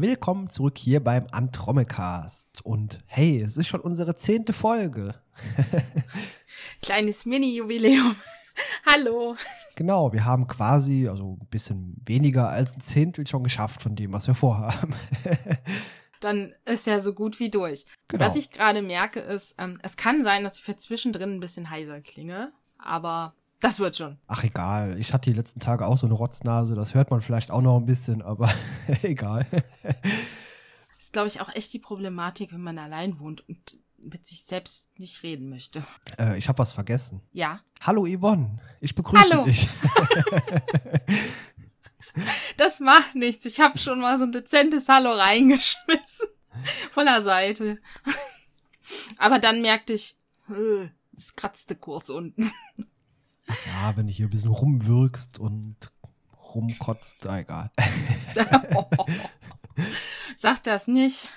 Willkommen zurück hier beim Antromecast. Und hey, es ist schon unsere zehnte Folge. Kleines Mini-Jubiläum. Hallo. Genau, wir haben quasi, also ein bisschen weniger als ein Zehntel schon geschafft von dem, was wir vorhaben. Dann ist ja so gut wie durch. Genau. Was ich gerade merke, ist, ähm, es kann sein, dass ich für zwischendrin ein bisschen heiser klinge, aber das wird schon. Ach, egal. Ich hatte die letzten Tage auch so eine Rotznase. Das hört man vielleicht auch noch ein bisschen, aber egal. Das ist, glaube ich, auch echt die Problematik, wenn man allein wohnt und mit sich selbst nicht reden möchte. Äh, ich habe was vergessen. Ja. Hallo Yvonne, ich begrüße Hallo. dich. das macht nichts. Ich habe schon mal so ein dezentes Hallo reingeschmissen. Von der Seite. Aber dann merkte ich, äh, es kratzte kurz unten. Ja, wenn du hier ein bisschen rumwirkst und rumkotzt, egal. Sag das nicht.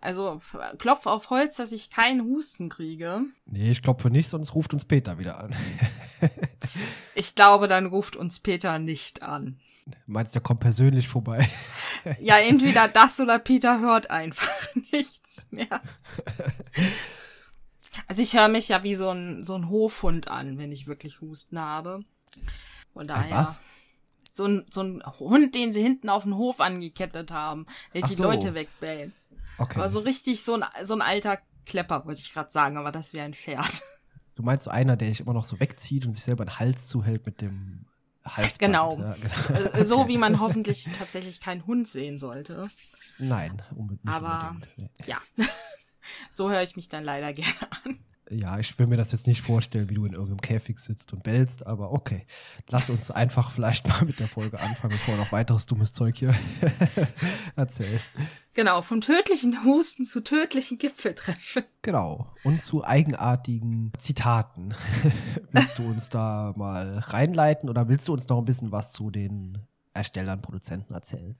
Also klopf auf Holz, dass ich keinen Husten kriege. Nee, ich klopfe nicht, sonst ruft uns Peter wieder an. ich glaube, dann ruft uns Peter nicht an. Meinst du, er kommt persönlich vorbei? ja, entweder das oder Peter hört einfach nichts mehr. Also ich höre mich ja wie so ein, so ein Hofhund an, wenn ich wirklich Husten habe. Von daher. Was? So ein, so ein Hund, den sie hinten auf den Hof angekettet haben, der die so. Leute wegbellt. Okay. Aber so richtig so ein, so ein alter Klepper, wollte ich gerade sagen, aber das wäre ein Pferd. Du meinst so einer, der sich immer noch so wegzieht und sich selber den Hals zuhält mit dem Halsband. Genau. Ja, genau. Äh, so wie man hoffentlich tatsächlich keinen Hund sehen sollte. Nein, unbedingt. Aber unbedingt. Nee. ja. So höre ich mich dann leider gerne an. Ja, ich will mir das jetzt nicht vorstellen, wie du in irgendeinem Käfig sitzt und bellst, aber okay. Lass uns einfach vielleicht mal mit der Folge anfangen, bevor noch weiteres dummes Zeug hier erzählt. Genau, vom tödlichen Husten zu tödlichen Gipfeltreffen. Genau, und zu eigenartigen Zitaten. willst du uns da mal reinleiten oder willst du uns noch ein bisschen was zu den Erstellern, Produzenten erzählen.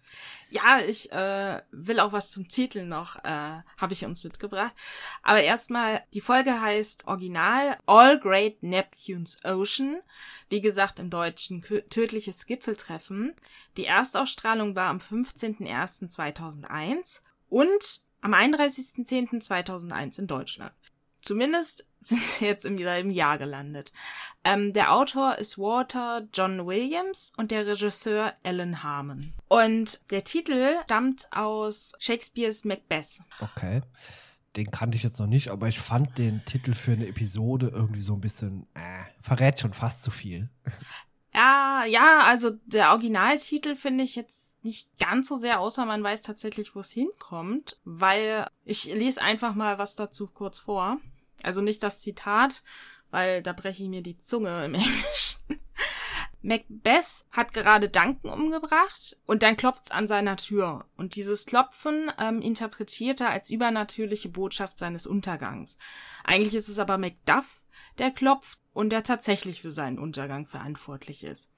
Ja, ich äh, will auch was zum Titel noch, äh, habe ich uns mitgebracht. Aber erstmal, die Folge heißt Original All Great Neptune's Ocean. Wie gesagt, im Deutschen Tödliches Gipfeltreffen. Die Erstausstrahlung war am 15.01.2001 und am 31.10.2001 in Deutschland. Zumindest sind sie jetzt im selben Jahr gelandet. Ähm, der Autor ist Walter John Williams und der Regisseur Alan Harmon. Und der Titel stammt aus Shakespeares Macbeth. Okay. Den kannte ich jetzt noch nicht, aber ich fand den Titel für eine Episode irgendwie so ein bisschen, äh, verrät schon fast zu viel. Ja, ja, also der Originaltitel finde ich jetzt nicht ganz so sehr, außer man weiß tatsächlich, wo es hinkommt, weil ich lese einfach mal was dazu kurz vor. Also nicht das Zitat, weil da breche ich mir die Zunge im Englischen. Macbeth hat gerade Duncan umgebracht und dann klopft's an seiner Tür. Und dieses Klopfen ähm, interpretiert er als übernatürliche Botschaft seines Untergangs. Eigentlich ist es aber Macduff, der klopft und der tatsächlich für seinen Untergang verantwortlich ist.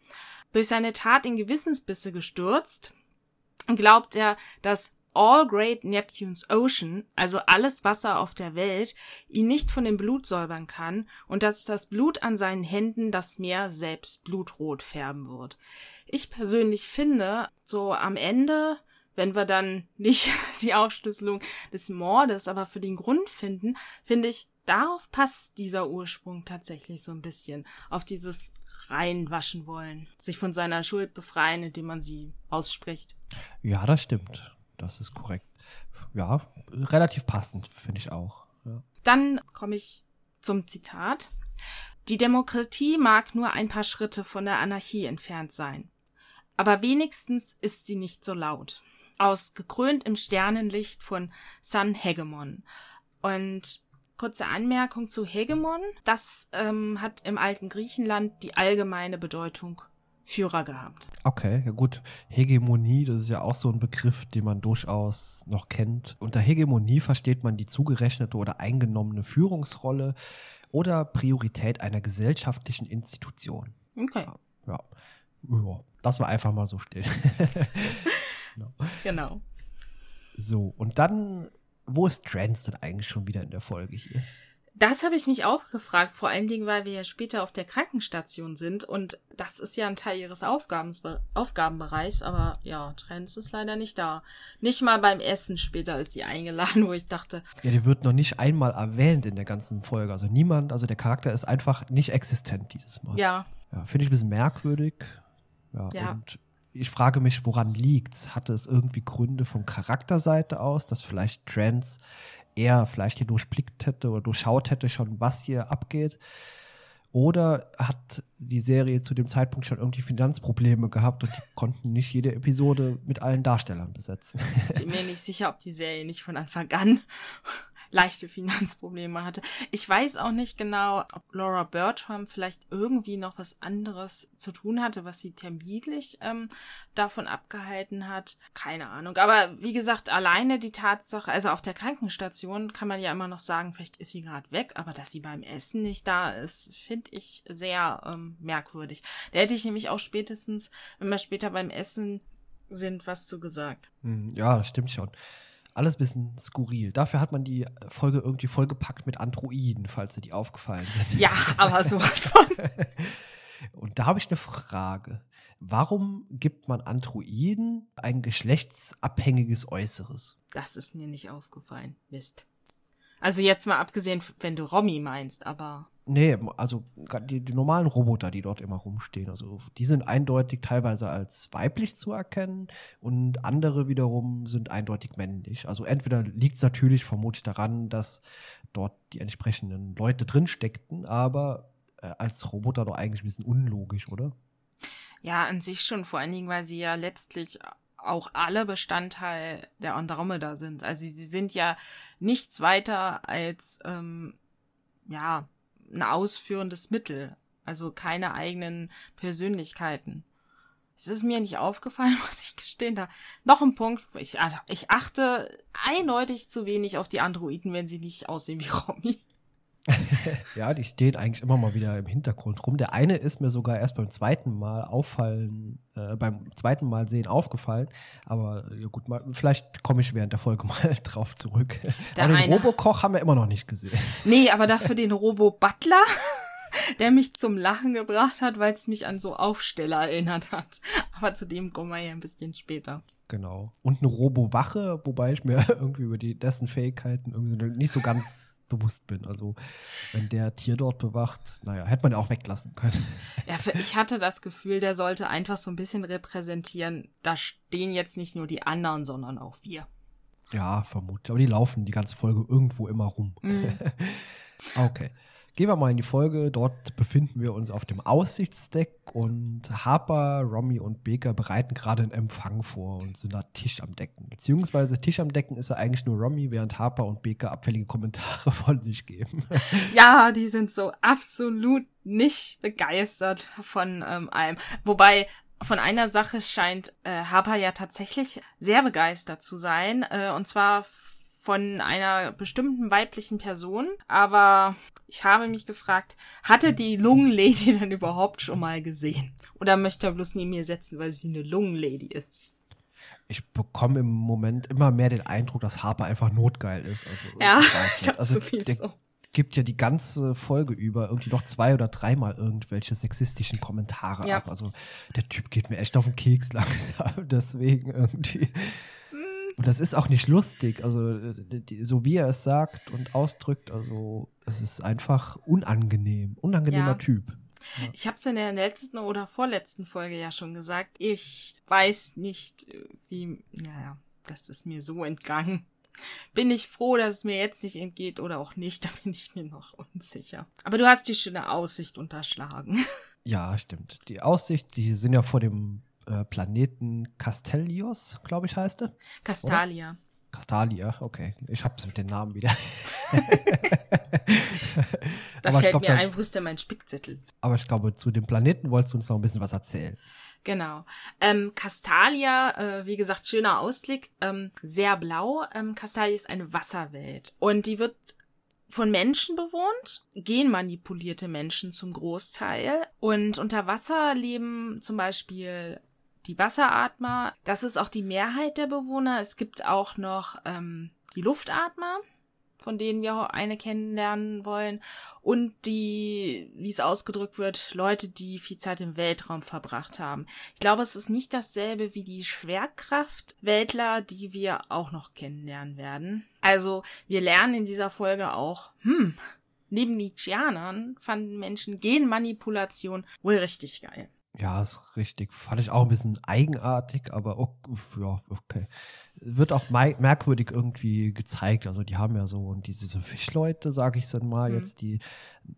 Durch seine Tat in Gewissensbisse gestürzt, glaubt er, dass All Great Neptune's Ocean, also alles Wasser auf der Welt, ihn nicht von dem Blut säubern kann und dass das Blut an seinen Händen das Meer selbst blutrot färben wird. Ich persönlich finde, so am Ende, wenn wir dann nicht die Aufschlüsselung des Mordes, aber für den Grund finden, finde ich, darauf passt dieser Ursprung tatsächlich so ein bisschen. Auf dieses reinwaschen wollen, sich von seiner Schuld befreien, indem man sie ausspricht. Ja, das stimmt. Das ist korrekt. Ja, relativ passend, finde ich auch. Ja. Dann komme ich zum Zitat. Die Demokratie mag nur ein paar Schritte von der Anarchie entfernt sein. Aber wenigstens ist sie nicht so laut. Aus Gekrönt im Sternenlicht von Sun Hegemon. Und kurze Anmerkung zu Hegemon. Das ähm, hat im alten Griechenland die allgemeine Bedeutung Führer gehabt. Okay, ja gut. Hegemonie, das ist ja auch so ein Begriff, den man durchaus noch kennt. Unter Hegemonie versteht man die zugerechnete oder eingenommene Führungsrolle oder Priorität einer gesellschaftlichen Institution. Okay. Ja, ja. Lassen wir einfach mal so stehen. genau. genau. So, und dann, wo ist Trans denn eigentlich schon wieder in der Folge hier? Das habe ich mich auch gefragt, vor allen Dingen, weil wir ja später auf der Krankenstation sind und das ist ja ein Teil ihres Aufgabensbe Aufgabenbereichs, aber ja, Trends ist leider nicht da. Nicht mal beim Essen später ist die eingeladen, wo ich dachte. Ja, die wird noch nicht einmal erwähnt in der ganzen Folge. Also niemand, also der Charakter ist einfach nicht existent dieses Mal. Ja. ja Finde ich ein bisschen merkwürdig. Ja, ja. Und ich frage mich, woran liegt's? Hatte es irgendwie Gründe von Charakterseite aus, dass vielleicht Trans er vielleicht hier durchblickt hätte oder durchschaut hätte schon, was hier abgeht? Oder hat die Serie zu dem Zeitpunkt schon irgendwie Finanzprobleme gehabt und die konnten nicht jede Episode mit allen Darstellern besetzen? Ich bin mir nicht sicher, ob die Serie nicht von Anfang an leichte Finanzprobleme hatte. Ich weiß auch nicht genau, ob Laura Bertram vielleicht irgendwie noch was anderes zu tun hatte, was sie terminlich ähm, davon abgehalten hat. Keine Ahnung. Aber wie gesagt, alleine die Tatsache, also auf der Krankenstation kann man ja immer noch sagen, vielleicht ist sie gerade weg, aber dass sie beim Essen nicht da ist, finde ich sehr ähm, merkwürdig. Da hätte ich nämlich auch spätestens, wenn wir später beim Essen sind, was zu gesagt. Hm, ja, das stimmt schon alles ein bisschen skurril. Dafür hat man die Folge irgendwie vollgepackt mit Androiden, falls sie die aufgefallen sind. Ja, aber sowas von. Und da habe ich eine Frage. Warum gibt man Androiden ein geschlechtsabhängiges Äußeres? Das ist mir nicht aufgefallen. Mist. Also jetzt mal abgesehen, wenn du Romy meinst, aber. Nee, also die, die, normalen Roboter, die dort immer rumstehen, also die sind eindeutig teilweise als weiblich zu erkennen und andere wiederum sind eindeutig männlich. Also entweder liegt es natürlich vermutlich daran, dass dort die entsprechenden Leute drin steckten, aber äh, als Roboter doch eigentlich ein bisschen unlogisch, oder? Ja, an sich schon, vor allen Dingen, weil sie ja letztlich auch alle Bestandteil der Andromeda sind. Also sie sind ja nichts weiter als ähm, ja ein ausführendes Mittel, also keine eigenen Persönlichkeiten. Es ist mir nicht aufgefallen, muss ich gestehen. Da noch ein Punkt. Ich, ich achte eindeutig zu wenig auf die Androiden, wenn sie nicht aussehen wie Romy. ja, die stehen eigentlich immer mal wieder im Hintergrund rum. Der eine ist mir sogar erst beim zweiten Mal auffallen, äh, beim zweiten Mal sehen aufgefallen. Aber ja gut, mal, vielleicht komme ich während der Folge mal drauf zurück. Der aber den Robokoch haben wir immer noch nicht gesehen. Nee, aber dafür den Robo-Butler, der mich zum Lachen gebracht hat, weil es mich an so Aufsteller erinnert hat. Aber zu dem kommen wir ja ein bisschen später. Genau. Und eine Robo-Wache, wobei ich mir irgendwie über die, dessen Fähigkeiten irgendwie nicht so ganz bewusst bin. Also, wenn der Tier dort bewacht, naja, hätte man ja auch weglassen können. Ja, ich hatte das Gefühl, der sollte einfach so ein bisschen repräsentieren, da stehen jetzt nicht nur die anderen, sondern auch wir. Ja, vermutlich. Aber die laufen die ganze Folge irgendwo immer rum. Mm. okay. Gehen wir mal in die Folge. Dort befinden wir uns auf dem Aussichtsdeck und Harper, Romy und Baker bereiten gerade einen Empfang vor und sind da Tisch am Decken. Beziehungsweise Tisch am Decken ist ja eigentlich nur Romy, während Harper und Baker abfällige Kommentare von sich geben. Ja, die sind so absolut nicht begeistert von ähm, allem. Wobei von einer Sache scheint äh, Harper ja tatsächlich sehr begeistert zu sein. Äh, und zwar von einer bestimmten weiblichen Person, aber ich habe mich gefragt, hatte die Lungenlady denn überhaupt schon mal gesehen? Oder möchte er bloß neben mir setzen, weil sie eine Lungenlady ist? Ich bekomme im Moment immer mehr den Eindruck, dass Harper einfach notgeil ist. Also, ja, ich glaube also, sowieso. gibt ja die ganze Folge über irgendwie noch zwei oder dreimal irgendwelche sexistischen Kommentare ja. ab. Also der Typ geht mir echt auf den Keks langsam. Deswegen irgendwie. Und das ist auch nicht lustig, also äh, die, so wie er es sagt und ausdrückt, also es ist einfach unangenehm, unangenehmer ja. Typ. Ja. Ich habe es in der letzten oder vorletzten Folge ja schon gesagt. Ich weiß nicht, wie, naja, das ist mir so entgangen. Bin ich froh, dass es mir jetzt nicht entgeht oder auch nicht, da bin ich mir noch unsicher. Aber du hast die schöne Aussicht unterschlagen. Ja, stimmt. Die Aussicht, die sind ja vor dem äh, Planeten Castellios, glaube ich, heißt er. Castalia. Oder? Castalia, okay. Ich hab's mit den Namen wieder. da aber fällt glaub, mir ein, wo ist denn mein Spickzettel? Aber ich glaube, zu dem Planeten wolltest du uns noch ein bisschen was erzählen. Genau. Ähm, Castalia, äh, wie gesagt, schöner Ausblick, ähm, sehr blau. Ähm, Castalia ist eine Wasserwelt und die wird von Menschen bewohnt, genmanipulierte Menschen zum Großteil. Und unter Wasser leben zum Beispiel die Wasseratmer. Das ist auch die Mehrheit der Bewohner. Es gibt auch noch ähm, die Luftatmer. von denen wir eine kennenlernen wollen. Und die, wie es ausgedrückt wird, Leute, die viel Zeit im Weltraum verbracht haben. Ich glaube, es ist nicht dasselbe wie die Schwerkraftweltler, die wir auch noch kennenlernen werden. Also, wir lernen in dieser Folge auch, hm, neben Nietzscheanern fanden Menschen Genmanipulation wohl richtig geil. Ja, ist richtig. Fand ich auch ein bisschen eigenartig, aber okay, ja, okay. Wird auch merkwürdig irgendwie gezeigt. Also die haben ja so, und diese Fischleute, sage ich dann mal, mhm. jetzt, die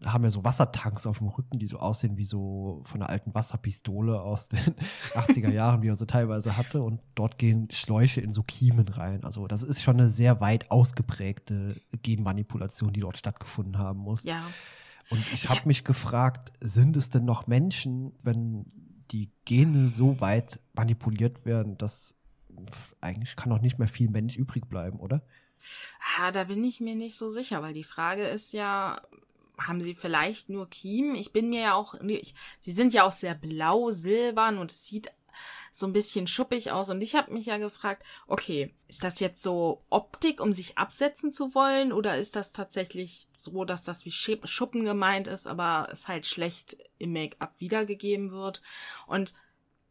haben ja so Wassertanks auf dem Rücken, die so aussehen wie so von einer alten Wasserpistole aus den 80er Jahren, die er so teilweise hatte. Und dort gehen Schläuche in so Kiemen rein. Also das ist schon eine sehr weit ausgeprägte Genmanipulation, die dort stattgefunden haben muss. Ja. Und ich habe mich gefragt, sind es denn noch Menschen, wenn die Gene so weit manipuliert werden, dass eigentlich kann auch nicht mehr viel Mensch übrig bleiben, oder? Ah, da bin ich mir nicht so sicher, weil die Frage ist ja, haben sie vielleicht nur Kiemen? Ich bin mir ja auch, ich, sie sind ja auch sehr blau, silbern und es sieht so ein bisschen schuppig aus. Und ich habe mich ja gefragt, okay, ist das jetzt so Optik, um sich absetzen zu wollen? Oder ist das tatsächlich so, dass das wie Schuppen gemeint ist, aber es halt schlecht im Make-up wiedergegeben wird? Und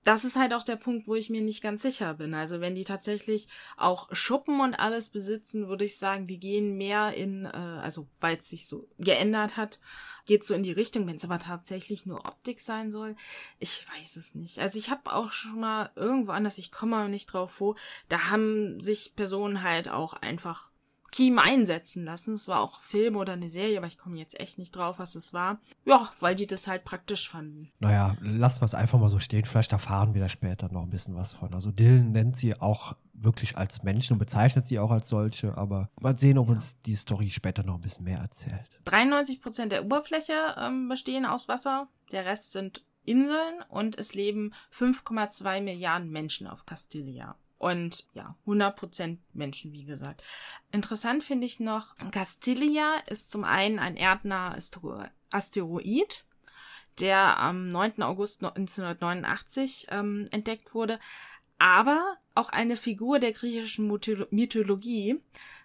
das ist halt auch der Punkt, wo ich mir nicht ganz sicher bin. Also wenn die tatsächlich auch Schuppen und alles besitzen, würde ich sagen, die gehen mehr in, äh, also weil es sich so geändert hat, geht so in die Richtung. Wenn es aber tatsächlich nur Optik sein soll, ich weiß es nicht. Also ich habe auch schon mal irgendwo anders, ich komme aber nicht drauf wo, da haben sich Personen halt auch einfach Kiem einsetzen lassen. Es war auch Film oder eine Serie, aber ich komme jetzt echt nicht drauf, was es war. Ja, weil die das halt praktisch fanden. Naja, lassen wir es einfach mal so stehen. Vielleicht erfahren wir da später noch ein bisschen was von. Also Dylan nennt sie auch wirklich als Menschen und bezeichnet sie auch als solche, aber mal sehen, ob ja. uns die Story später noch ein bisschen mehr erzählt. 93 Prozent der Oberfläche ähm, bestehen aus Wasser, der Rest sind Inseln und es leben 5,2 Milliarden Menschen auf Castilia. Und ja, 100% Menschen, wie gesagt. Interessant finde ich noch, Castilia ist zum einen ein erdnaher Asteroid, der am 9. August 1989 ähm, entdeckt wurde, aber auch eine Figur der griechischen Mythologie.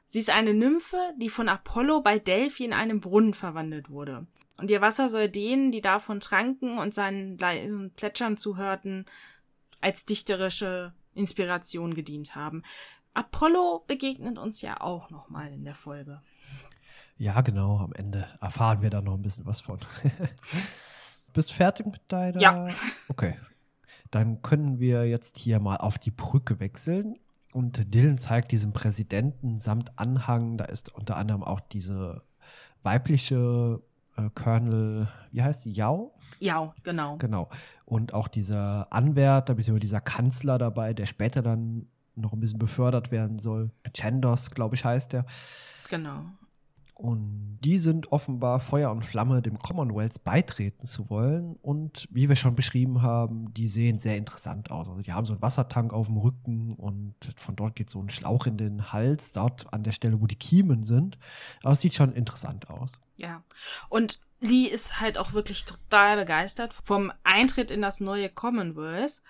Sie ist eine Nymphe, die von Apollo bei Delphi in einem Brunnen verwandelt wurde. Und ihr Wasser soll denen, die davon tranken und seinen leisen Plätschern zuhörten, als dichterische Inspiration gedient haben. Apollo begegnet uns ja auch nochmal in der Folge. Ja, genau. Am Ende erfahren wir da noch ein bisschen was von. Bist du fertig mit deiner? Ja. Okay. Dann können wir jetzt hier mal auf die Brücke wechseln. Und Dylan zeigt diesem Präsidenten samt Anhang, da ist unter anderem auch diese weibliche äh, Colonel, wie heißt sie, Yao? Ja, genau. Genau. Und auch dieser Anwärter, beziehungsweise dieser Kanzler dabei, der später dann noch ein bisschen befördert werden soll. Chandos, glaube ich, heißt der. Genau. Und die sind offenbar Feuer und Flamme, dem Commonwealth beitreten zu wollen. Und wie wir schon beschrieben haben, die sehen sehr interessant aus. Also die haben so einen Wassertank auf dem Rücken und von dort geht so ein Schlauch in den Hals, dort an der Stelle, wo die Kiemen sind. Aber es sieht schon interessant aus. Ja. Und Lee ist halt auch wirklich total begeistert vom Eintritt in das neue Commonwealth.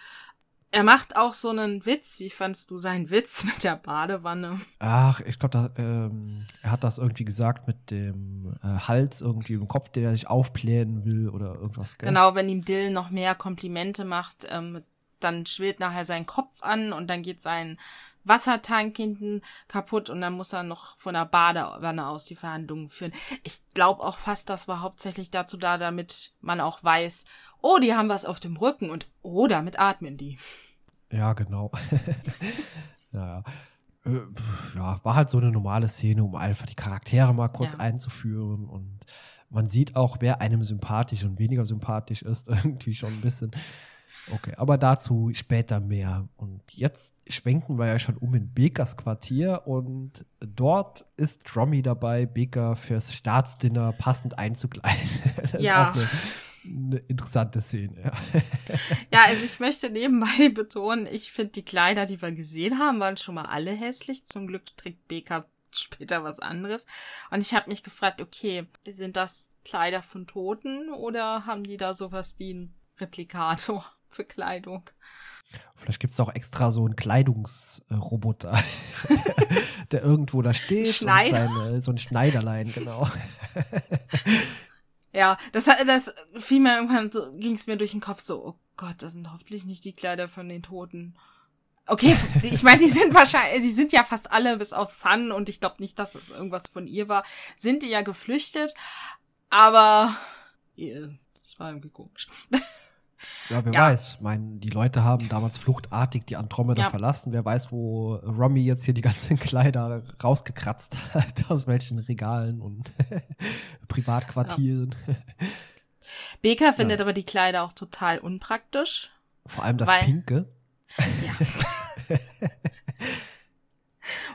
Er macht auch so einen Witz. Wie fandst du seinen Witz mit der Badewanne? Ach, ich glaube, ähm, er hat das irgendwie gesagt mit dem äh, Hals irgendwie im Kopf, der sich aufblähen will oder irgendwas. Gell? Genau, wenn ihm Dill noch mehr Komplimente macht, ähm, dann schwillt nachher sein Kopf an und dann geht sein Wassertank hinten kaputt und dann muss er noch von der Badewanne aus die Verhandlungen führen. Ich glaube auch fast, das war hauptsächlich dazu da, damit man auch weiß, oh, die haben was auf dem Rücken und oh, damit atmen die. Ja, genau. naja. Äh, ja, war halt so eine normale Szene, um einfach die Charaktere mal kurz ja. einzuführen und man sieht auch, wer einem sympathisch und weniger sympathisch ist, irgendwie schon ein bisschen. Okay, aber dazu später mehr. Und jetzt schwenken wir ja schon um in Bekers Quartier und dort ist Romy dabei, Beker fürs Staatsdinner passend einzukleiden. Das ja. Ist auch eine, eine interessante Szene. Ja. ja, also ich möchte nebenbei betonen, ich finde die Kleider, die wir gesehen haben, waren schon mal alle hässlich. Zum Glück trägt Beker später was anderes. Und ich habe mich gefragt, okay, sind das Kleider von Toten oder haben die da sowas wie ein Replikator? Für Kleidung. Vielleicht gibt es auch extra so einen Kleidungsroboter, der, irgendwo da steht. Schneider. Seine, so ein Schneiderlein, genau. Ja, das, hat- das fiel mir irgendwann so, ging es mir durch den Kopf so, oh Gott, das sind hoffentlich nicht die Kleider von den Toten. Okay, ich meine, die sind wahrscheinlich, die sind ja fast alle, bis auf Sun, und ich glaube nicht, dass es irgendwas von ihr war, sind die ja geflüchtet, aber das war irgendwie komisch. Ja, wer Ja. weiß. Ich meine, die Leute haben damals fluchtartig die Andromeda Ja. verlassen. Wer weiß, wo Romy jetzt hier die ganzen Kleider rausgekratzt hat, aus welchen Regalen und Privatquartieren. Beka findet aber die Kleider auch total unpraktisch. Vor allem das Weil- Pinke. Ja.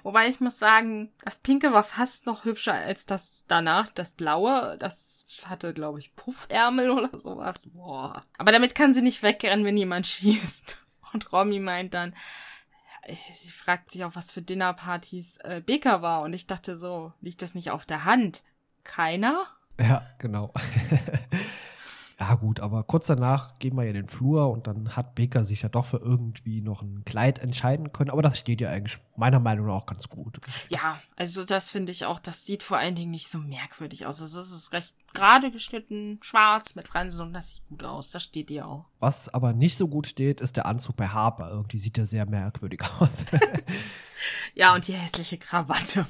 Wobei ich muss sagen, das Pinke war fast noch hübscher als das danach. Das Blaue, das hatte, glaube ich, Puffärmel oder sowas. Boah. Aber damit kann sie nicht wegrennen, wenn jemand schießt. Und Romy meint dann, sie fragt sich auch, was für Dinnerpartys äh, Beka war. Und ich dachte so, liegt das nicht auf der Hand? Keiner? Ja, genau. ja, gut, aber kurz danach gehen wir ja in den Flur und dann hat Baker sich ja doch für irgendwie noch ein Kleid entscheiden können. Aber das steht ja eigentlich meiner Meinung nach auch ganz gut. Ja, also das finde ich auch, das sieht vor allen Dingen nicht so merkwürdig aus. Also es ist recht gerade geschnitten, schwarz mit Fransen und das sieht gut aus. Das steht ihr auch. Was aber nicht so gut steht, ist der Anzug bei Harper. Irgendwie sieht der sehr merkwürdig aus. Ja, und die hässliche Krawatte.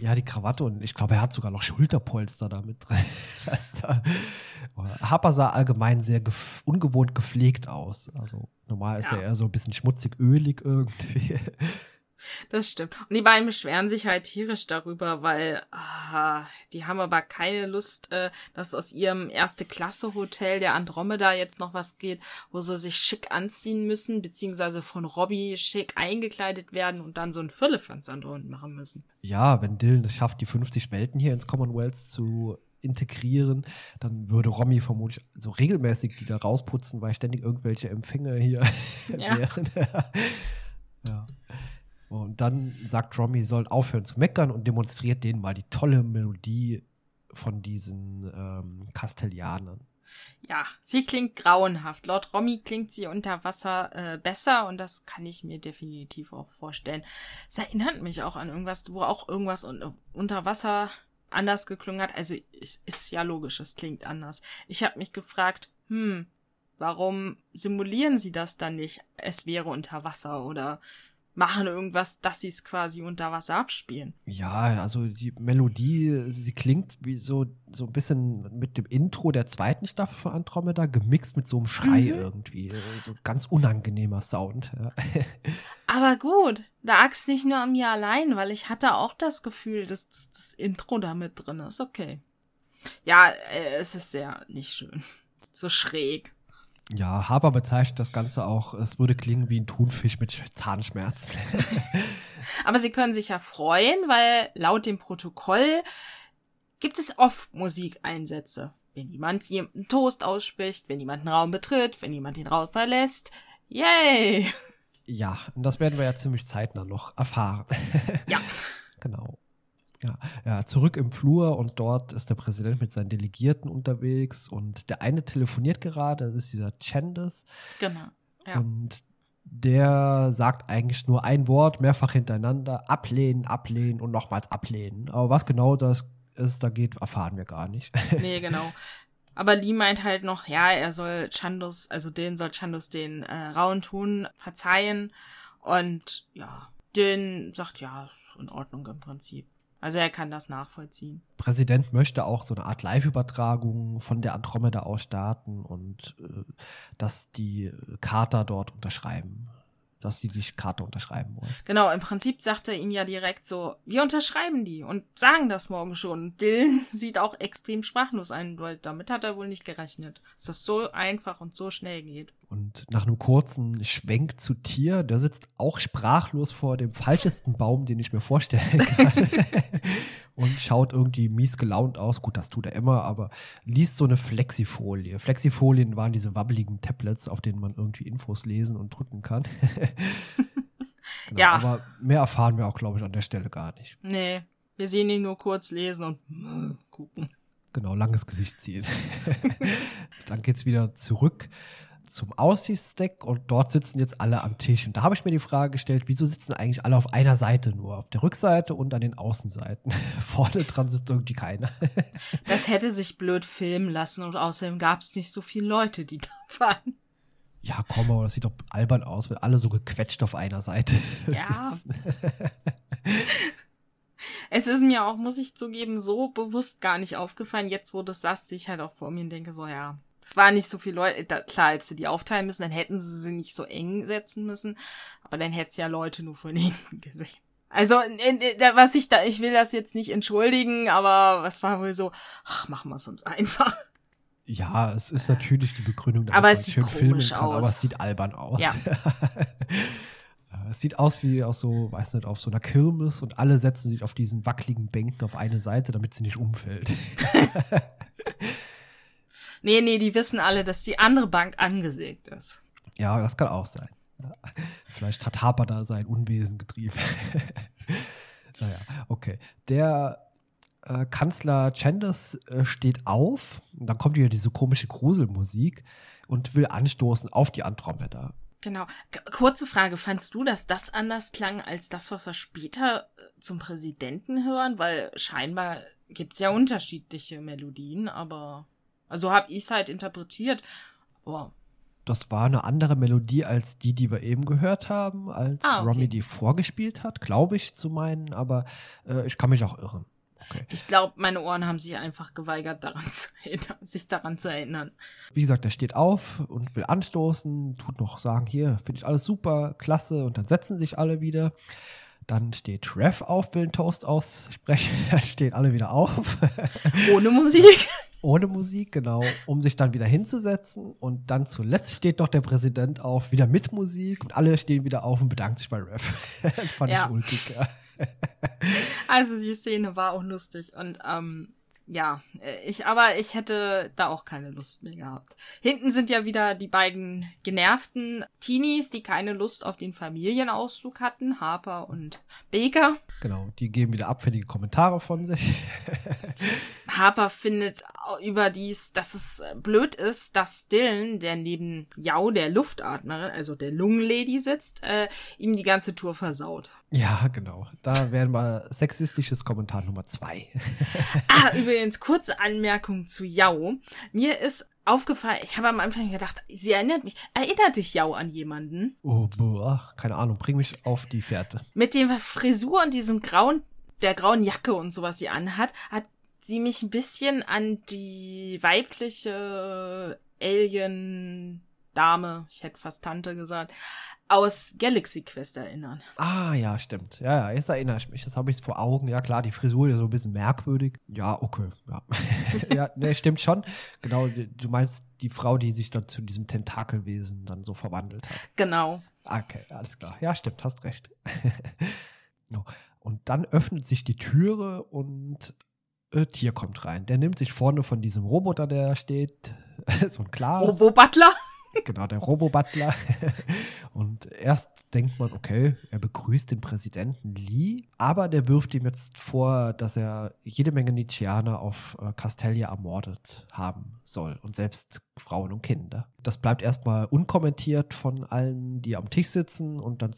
Ja, die Krawatte und ich glaube, er hat sogar noch Schulterpolster da mit drin. Da- Harper sah allgemein sehr gef ungewohnt gepflegt aus. Also normal ist Ja. er eher so ein bisschen schmutzig, ölig irgendwie. Das stimmt. Und die beiden beschweren sich halt tierisch darüber, weil ah, die haben aber keine Lust, äh, dass aus ihrem Erste-Klasse-Hotel der Andromeda jetzt noch was geht, wo sie sich schick anziehen müssen, beziehungsweise von Robbie schick eingekleidet werden und dann so ein Firlefanz andauernd machen müssen. Ja, wenn Dylan es schafft, die 50 Welten hier ins Commonwealth zu integrieren, dann würde Romy vermutlich so regelmäßig die da rausputzen, weil ständig irgendwelche Empfänger hier Ja. wären. ja. Und dann sagt Romy, sollen aufhören zu meckern und demonstriert denen mal die tolle Melodie von diesen ähm, Castellanern. Ja, sie klingt grauenhaft. Laut Romy klingt sie unter Wasser äh, besser und das kann ich mir definitiv auch vorstellen. Es erinnert mich auch an irgendwas, wo auch irgendwas un unter Wasser anders geklungen hat. Also es ist ja logisch, es klingt anders. Ich habe mich gefragt, hm, warum simulieren sie das dann nicht? Es wäre unter Wasser oder machen irgendwas, dass sie es quasi unter Wasser abspielen. Ja, also die Melodie, sie klingt wie so, so ein bisschen mit dem Intro der zweiten Staffel von Andromeda gemixt mit so einem Schrei Mhm. irgendwie. So ganz unangenehmer Sound. Ja. Aber gut, da lag's nicht nur an mir allein, weil ich hatte auch das Gefühl, dass das, das Intro da mit drin ist. Okay. Ja, äh, es ist sehr nicht schön. So schräg. Ja, Haber bezeichnet das Ganze auch, es würde klingen wie ein Thunfisch mit Zahnschmerzen. Aber sie können sich ja freuen, weil laut dem Protokoll gibt es oft Musikeinsätze. Wenn jemand jemanden Toast ausspricht, wenn jemand einen Raum betritt, wenn jemand den Raum verlässt. Yay! ja, und das werden wir ja ziemlich zeitnah noch erfahren. Ja. Genau. Ja, ja, zurück im Flur und dort ist der Präsident mit seinen Delegierten unterwegs und der eine telefoniert gerade, das ist dieser Chandes. Genau. Ja. Und der sagt eigentlich nur ein Wort, mehrfach hintereinander, ablehnen, ablehnen und nochmals ablehnen. Aber was genau das ist, da geht, erfahren wir gar nicht. Nee, genau. Aber Lee meint halt noch, ja, er soll Chandos, also den soll Chandos den äh, rauen Ton verzeihen. Und ja, den sagt, ja, ist in Ordnung im Prinzip. Also er kann das nachvollziehen. Präsident möchte auch so eine Art Live-Übertragung von der Andromeda aus starten und äh, dass die äh, Charta dort unterschreiben. Dass sie die Charta unterschreiben wollen. Genau, im Prinzip sagt er ihm ja direkt so, wir unterschreiben die und sagen das morgen schon. Dylan sieht auch extrem sprachlos ein, weil damit hat er wohl nicht gerechnet, dass das so einfach und so schnell geht. Und nach einem kurzen Schwenk zu Tier, der sitzt auch sprachlos vor dem falschesten Baum, den ich mir vorstellen kann. und schaut irgendwie mies gelaunt aus. Gut, das tut er immer, aber liest so eine Flexifolie. Flexifolien waren diese wabbeligen Tablets, auf denen man irgendwie Infos lesen und drücken kann. genau, Ja. Aber mehr erfahren wir auch, glaube ich, an der Stelle gar nicht. Nee, wir sehen ihn nur kurz lesen und äh, gucken. Genau, langes Gesicht ziehen. Dann geht's wieder zurück zum Aussichtsdeck und dort sitzen jetzt alle am Tisch. Und da habe ich mir die Frage gestellt, wieso sitzen eigentlich alle auf einer Seite nur? Auf der Rückseite und an den Außenseiten. Vorne dran sitzt irgendwie keiner. das hätte sich blöd filmen lassen und außerdem gab es nicht so viele Leute, die da waren. Ja, komm, aber das sieht doch albern aus, wenn alle so gequetscht auf einer Seite ja. sitzen. es ist mir auch, muss ich zugeben, so bewusst gar nicht aufgefallen. Jetzt, wo du das sagst, ich halt auch vor mir und denke so, ja, es waren nicht so viele Leute. Da, klar, hättest du die aufteilen müssen, dann hätten sie sie nicht so eng setzen müssen. Aber dann hättest ja Leute nur von hinten gesehen. Also, was ich da, ich will das jetzt nicht entschuldigen, aber was war wohl so, ach, machen wir es uns einfach. Ja, es ist natürlich die Begründung, damit aber man es sieht schön filmen kann, aus. aber es sieht albern aus. Ja. es sieht aus wie aus so, weiß nicht, auf so einer Kirmes und alle setzen sich auf diesen wackeligen Bänken auf eine Seite, damit sie nicht umfällt. Nee, nee, die wissen alle, dass die andere Bank angesägt ist. Ja, das kann auch sein. Ja. Vielleicht hat Harper da sein Unwesen getrieben. naja, okay. Der äh, Kanzler Chandos äh, steht auf, und dann kommt wieder diese komische Gruselmusik und will anstoßen auf die Andromeda. Genau. K kurze Frage, fandst du, dass das anders klang als das, was wir später äh, zum Präsidenten hören? Weil scheinbar gibt es ja unterschiedliche Melodien, aber also habe ich es halt interpretiert. Boah. Das war eine andere Melodie als die, die wir eben gehört haben, als ah, okay. Romy die vorgespielt hat, glaube ich zu meinen, aber äh, ich kann mich auch irren. Okay. Ich glaube, meine Ohren haben sich einfach geweigert, daran zu erinnern, sich daran zu erinnern. Wie gesagt, er steht auf und will anstoßen, tut noch sagen, hier, finde ich alles super, klasse, und dann setzen sich alle wieder. Dann steht Rev auf, will einen Toast aussprechen, dann stehen alle wieder auf. Ohne Musik. Ohne Musik, genau, um sich dann wieder hinzusetzen. Und dann zuletzt steht doch der Präsident auf, wieder mit Musik. Und alle stehen wieder auf und bedanken sich bei Rev. fand ja. ich ulkig. also die Szene war auch lustig. Und ähm, ja, äh, ich, aber ich hätte da auch keine Lust mehr gehabt. Hinten sind ja wieder die beiden genervten Teenies, die keine Lust auf den Familienausflug hatten, Harper und Baker. Genau, die geben wieder abfällige Kommentare von sich. Harper findet überdies, dass es blöd ist, dass Dylan, der neben Yao, der Luftatmerin, also der Lungenlady sitzt, äh, ihm die ganze Tour versaut. Ja, genau. Da wären wir sexistisches Kommentar Nummer zwei. ah, übrigens, kurze Anmerkung zu Yao. Mir ist aufgefallen, ich habe am Anfang gedacht, sie erinnert mich. Erinnert dich Yao an jemanden? Oh, boah, keine Ahnung, bring mich auf die Fährte. Mit dem Frisur und diesem grauen, der grauen Jacke und so, was sie anhat, hat sie mich ein bisschen an die weibliche Alien-Dame, ich hätte fast Tante gesagt, aus Galaxy Quest erinnern. Ah, ja, stimmt. Ja, ja, jetzt erinnere ich mich. Das habe ich vor Augen. Ja, klar, die Frisur ist so ein bisschen merkwürdig. Ja, okay. Ja, ja ne, stimmt schon. Genau, du meinst die Frau, die sich dann zu diesem Tentakelwesen dann so verwandelt hat. Genau. Okay, alles klar. Ja, stimmt, hast recht. und dann öffnet sich die Türe und äh, Tier kommt rein. Der nimmt sich vorne von diesem Roboter, der steht, so ein Glas. Robo-Butler? Genau, der Robo-Butler. Und erst denkt man, okay, er begrüßt den Präsidenten Lee, aber der wirft ihm jetzt vor, dass er jede Menge Nietzscheaner auf äh, Castelia ermordet haben soll und selbst Frauen und Kinder. Das bleibt erstmal unkommentiert von allen, die am Tisch sitzen und dann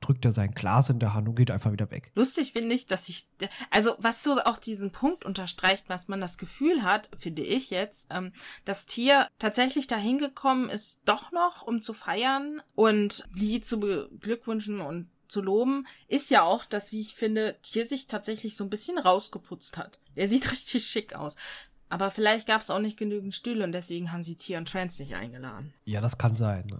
drückt er sein Glas in der Hand und geht einfach wieder weg. Lustig finde ich, dass ich, also was so auch diesen Punkt unterstreicht, was man das Gefühl hat, finde ich jetzt, ähm, das Tier tatsächlich dahin gekommen ist, doch noch, um zu feiern und Lee zu beglückwünschen und zu loben, ist ja auch, dass, wie ich finde, Tier sich tatsächlich so ein bisschen rausgeputzt hat. Er sieht richtig schick aus. Aber vielleicht gab es auch nicht genügend Stühle und deswegen haben sie Tier und Trans nicht eingeladen. Ja, das kann sein.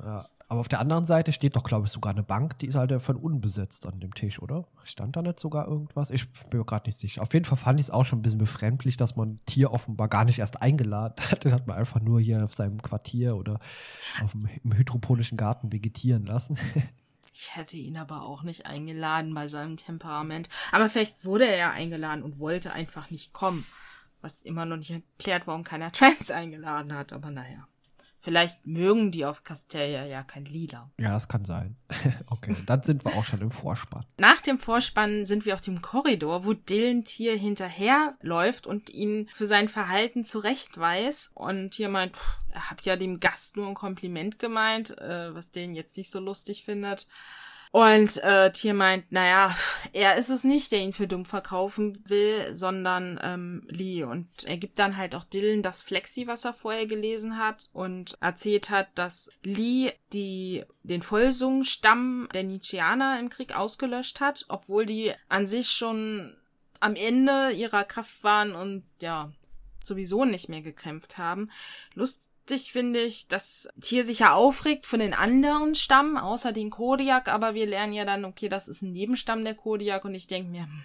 Aber auf der anderen Seite steht doch, glaube ich, sogar eine Bank, die ist halt von unbesetzt an dem Tisch, oder? Stand da nicht sogar irgendwas? Ich bin mir gerade nicht sicher. Auf jeden Fall fand ich es auch schon ein bisschen befremdlich, dass man Tier offenbar gar nicht erst eingeladen hat. Den hat man einfach nur hier auf seinem Quartier oder auf dem, im hydroponischen Garten vegetieren lassen. Ich hätte ihn aber auch nicht eingeladen bei seinem Temperament. Aber vielleicht wurde er ja eingeladen und wollte einfach nicht kommen. Was immer noch nicht erklärt, warum keiner Trans eingeladen hat. Aber naja. Vielleicht mögen die auf Castelia ja kein Lila. Ja, das kann sein. okay, dann sind wir auch schon im Vorspann. Nach dem Vorspann sind wir auf dem Korridor, wo Dylan Tier hinterherläuft und ihn für sein Verhalten zurechtweist. Und hier meint, pff, er hat ja dem Gast nur ein Kompliment gemeint, äh, was den jetzt nicht so lustig findet. Und äh, Tier meint, naja, er ist es nicht, der ihn für dumm verkaufen will, sondern ähm, Lee. Und er gibt dann halt auch Dylan das Flexi, was er vorher gelesen hat und erzählt hat, dass Lee die, den Volsung-Stamm der Nietzscheaner im Krieg ausgelöscht hat, obwohl die an sich schon am Ende ihrer Kraft waren und ja, sowieso nicht mehr gekämpft haben. Lust lustig finde ich, dass Tier sich ja aufregt von den anderen Stamm, außer den Kodiak, aber wir lernen ja dann, okay, das ist ein Nebenstamm der Kodiak und ich denke mir, hm,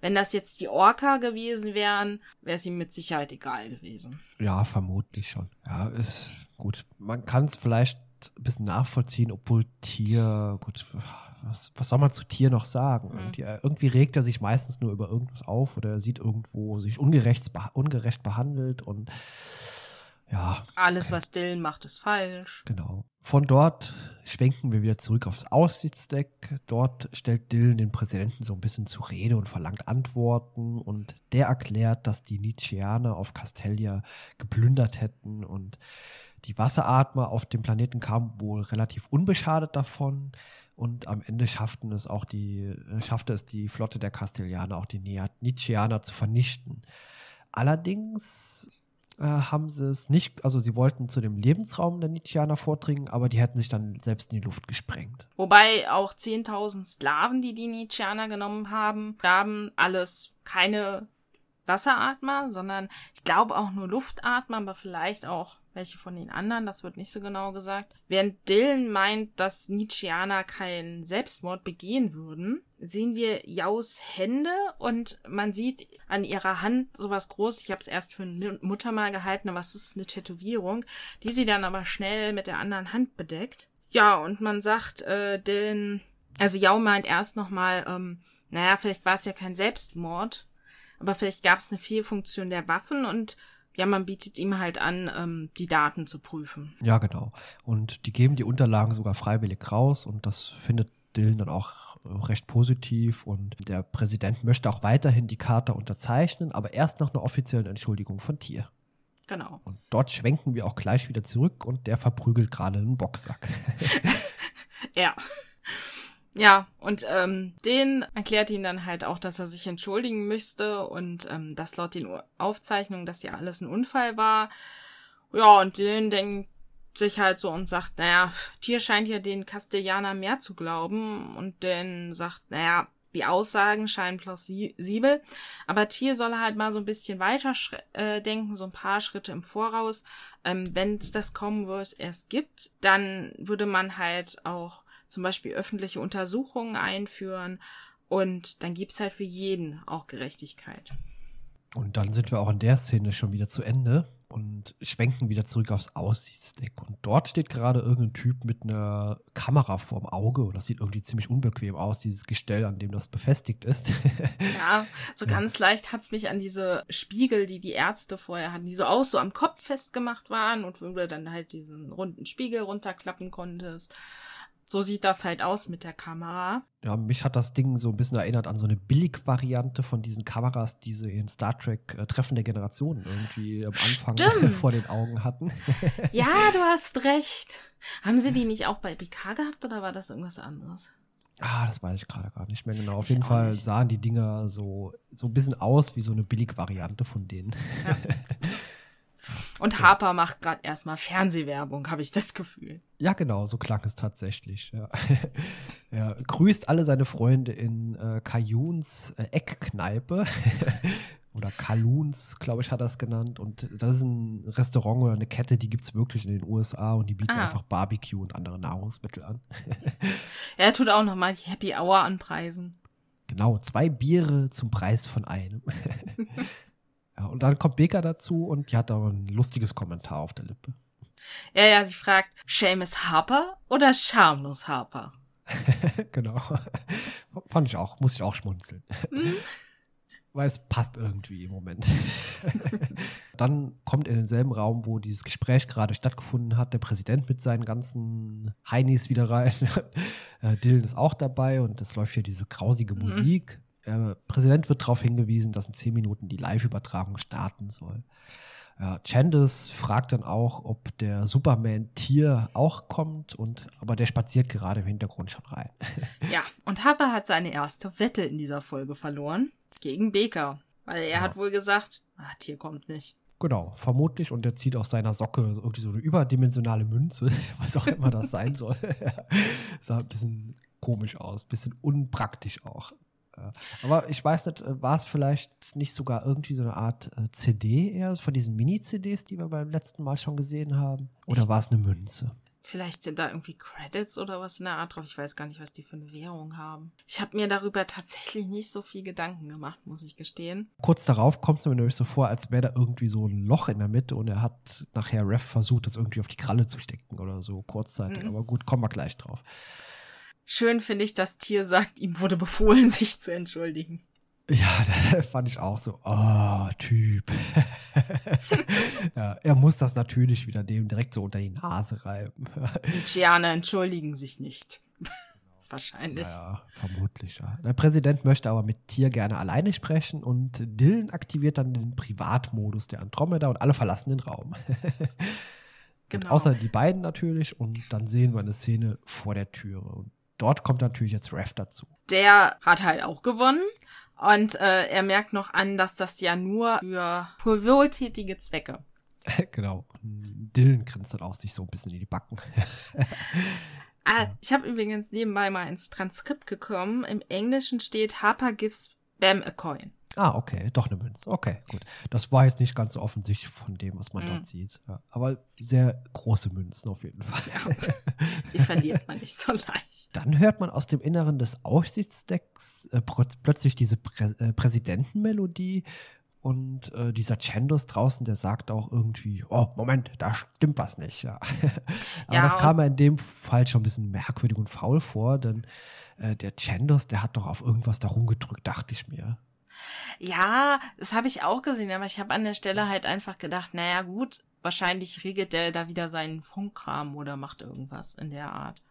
wenn das jetzt die Orca gewesen wären, wäre es ihm mit Sicherheit egal gewesen. Ja, vermutlich schon. Ja, ist gut. Man kann es vielleicht ein bisschen nachvollziehen, obwohl Tier, gut, was, was soll man zu Tier noch sagen? Mhm. Irgendwie, irgendwie, regt er sich meistens nur über irgendwas auf oder er sieht irgendwo sich ungerecht, ungerecht behandelt und ja. Alles, was Dylan macht, ist falsch. Genau. Von dort schwenken wir wieder zurück aufs Aussichtsdeck. Dort stellt Dylan den Präsidenten so ein bisschen zur Rede und verlangt Antworten. Und der erklärt, dass die Nietzscheaner auf Castelia geplündert hätten und die Wasseratmer auf dem Planeten kamen wohl relativ unbeschadet davon. Und am Ende schafften es auch die, schaffte es die Flotte der Castellianer, auch die Nietzscheaner zu vernichten. Allerdings äh, haben sie es nicht, also sie wollten zu dem Lebensraum der Nietzscheaner vordringen, aber die hätten sich dann selbst in die Luft gesprengt. Wobei auch 10.000 Sklaven, die die Nietzscheaner genommen haben, haben alles keine Wasseratmer, sondern ich glaube auch nur Luftatmer, aber vielleicht auch welche von den anderen, das wird nicht so genau gesagt. Während Dylan meint, dass Nietzscheaner keinen Selbstmord begehen würden, sehen wir Jaus Hände und man sieht an ihrer Hand sowas groß. Ich habe es erst für eine Mutter mal gehalten, aber es ist eine Tätowierung, die sie dann aber schnell mit der anderen Hand bedeckt. Ja, und man sagt, äh, Dylan, also Jau meint erst nochmal, ähm, naja, vielleicht war es ja kein Selbstmord, aber vielleicht gab es eine Fehlfunktion der Waffen und ja, man bietet ihm halt an, ähm, die Daten zu prüfen. Ja, genau. Und die geben die Unterlagen sogar freiwillig raus und das findet Dylan dann auch recht positiv und der Präsident möchte auch weiterhin die Karte unterzeichnen, aber erst nach einer offiziellen Entschuldigung von Tier. Genau. Und dort schwenken wir auch gleich wieder zurück und der verprügelt gerade einen Boxsack. ja. Ja, und ähm, den erklärt ihm dann halt auch, dass er sich entschuldigen müsste und ähm, dass laut den Aufzeichnungen, dass ja alles ein Unfall war. Ja, und den denkt sich halt so und sagt, naja, Tier scheint ja den Castellaner mehr zu glauben und den sagt, naja, die Aussagen scheinen plausibel, aber Tier soll halt mal so ein bisschen weiter äh, denken, so ein paar Schritte im Voraus. Ähm, Wenn es das Commonwealth erst gibt, dann würde man halt auch zum Beispiel öffentliche Untersuchungen einführen und dann gibt's halt für jeden auch Gerechtigkeit. Und dann sind wir auch in der Szene schon wieder zu Ende und schwenken wieder zurück aufs Aussichtsdeck. Und dort steht gerade irgendein Typ mit einer Kamera vorm Auge. Und das sieht irgendwie ziemlich unbequem aus, dieses Gestell, an dem das befestigt ist. ja, so ganz ja. leicht hat's mich an diese Spiegel, die die Ärzte vorher hatten, die so auch so am Kopf festgemacht waren und wo du dann halt diesen runden Spiegel runterklappen konntest. So sieht das halt aus mit der Kamera. Ja, mich hat das Ding so ein bisschen erinnert an so eine Billig-Variante von diesen Kameras, die sie in Star Trek äh, Treffen der Generationen irgendwie am Anfang vor den Augen hatten. ja, du hast recht. Haben sie die nicht auch bei PK gehabt oder war das irgendwas anderes? Ah, das weiß ich gerade gar nicht mehr genau. Auf ich jeden Fall nicht. sahen die Dinger so, so ein bisschen aus wie so eine Billig-Variante von denen. Ja. Und Harper macht gerade erstmal Fernsehwerbung, habe ich das Gefühl. Ja, genau, so klang es tatsächlich. Ja. er grüßt alle seine Freunde in äh, Kajuns äh, Eckkneipe. oder Kaluns, glaube ich, hat er es genannt. Und das ist ein Restaurant oder eine Kette, die gibt es wirklich in den USA und die bieten ah. einfach Barbecue und andere Nahrungsmittel an. er tut auch nochmal die Happy Hour anpreisen. Genau, zwei Biere zum Preis von einem. Ja, und dann kommt Beka dazu und die hat aber ein lustiges Kommentar auf der Lippe. Ja, ja, sie fragt, Seamus Harper oder Schamlos Harper? genau. Fand ich auch, muss ich auch schmunzeln. Mhm. weil es passt irgendwie im Moment. Dann kommt in denselben Raum, wo dieses Gespräch gerade stattgefunden hat, der Präsident mit seinen ganzen Heinis wieder rein. Äh, Dylan ist auch dabei und es läuft hier diese grausige mhm. Der Präsident wird darauf hingewiesen, dass in zehn Minuten die Live-Übertragung starten soll. Ja, Chandos fragt dann auch, ob der Superman-Tier auch kommt, und, aber der spaziert gerade im Hintergrund schon rein. ja, und Harper hat seine erste Wette in dieser Folge verloren gegen Baker, weil er ja. hat wohl gesagt, ah, Tier kommt nicht. Genau, vermutlich. Und er zieht aus seiner Socke irgendwie so eine überdimensionale Münze, was auch immer das sein soll. sah ein bisschen komisch aus, ein bisschen unpraktisch auch. Aber ich weiß nicht, äh, war es vielleicht nicht sogar irgendwie so eine Art äh, CD eher von diesen Mini-CDs, die wir beim letzten Mal schon gesehen haben? Oder war es eine Münze? Vielleicht sind da irgendwie Credits oder was in der Art drauf. Ich weiß gar nicht, was die für eine Währung haben. Ich habe mir darüber tatsächlich nicht so viel Gedanken gemacht, muss ich gestehen. Kurz darauf kommt es mir nämlich so vor, als wäre da irgendwie so ein Loch in der Mitte und er hat nachher Ref versucht, das irgendwie auf die Kralle zu stecken oder so kurzzeitig. Mhm. Aber gut, kommen wir gleich drauf. Schön finde ich, das Tier sagt, ihm wurde befohlen, sich zu entschuldigen. Ja, das fand ich auch so. Oh, Typ. ja, er muss das natürlich wieder dem direkt so unter die Nase reiben. die Tianer entschuldigen sich nicht. Wahrscheinlich. Ja, vermutlich, ja. Der Präsident möchte aber mit Tier gerne alleine sprechen und Dylan aktiviert dann den Privatmodus der Andromeda und alle verlassen den Raum. genau. außer die beiden natürlich und dann sehen wir eine Szene vor der Türe. Und dort kommt natürlich jetzt Rev dazu. Der hat halt auch gewonnen. Und äh, er merkt noch an, dass das ja nur für, für wohltätige Zwecke. genau. Dylan grinst dann auch sich so ein bisschen in die Backen. ah, ich habe übrigens nebenbei mal ins Transkript gekommen. Im Englischen steht Harper gives Bam a coin. Ah, okay, doch eine Münze. Okay, gut. Das war jetzt nicht ganz so offensichtlich von dem, was man mm. dort sieht. Ja, aber sehr große Münzen auf jeden Fall. Ja, die verliert man nicht so leicht. Dann hört man aus dem Inneren des Aussichtsdecks äh, plötzlich diese Prä äh, Präsidentenmelodie und äh, dieser Chandos draußen, der sagt auch irgendwie, oh, Moment, da stimmt was nicht. Ja. Aber ja, das kam mir in dem Fall schon ein bisschen merkwürdig und faul vor, denn äh, der Chandos, der hat doch auf irgendwas da rumgedrückt, dachte ich mir. Ja, das habe ich auch gesehen, aber ich habe an der Stelle halt einfach gedacht, naja gut, wahrscheinlich regelt der da wieder seinen Funkkram oder macht irgendwas in der Art.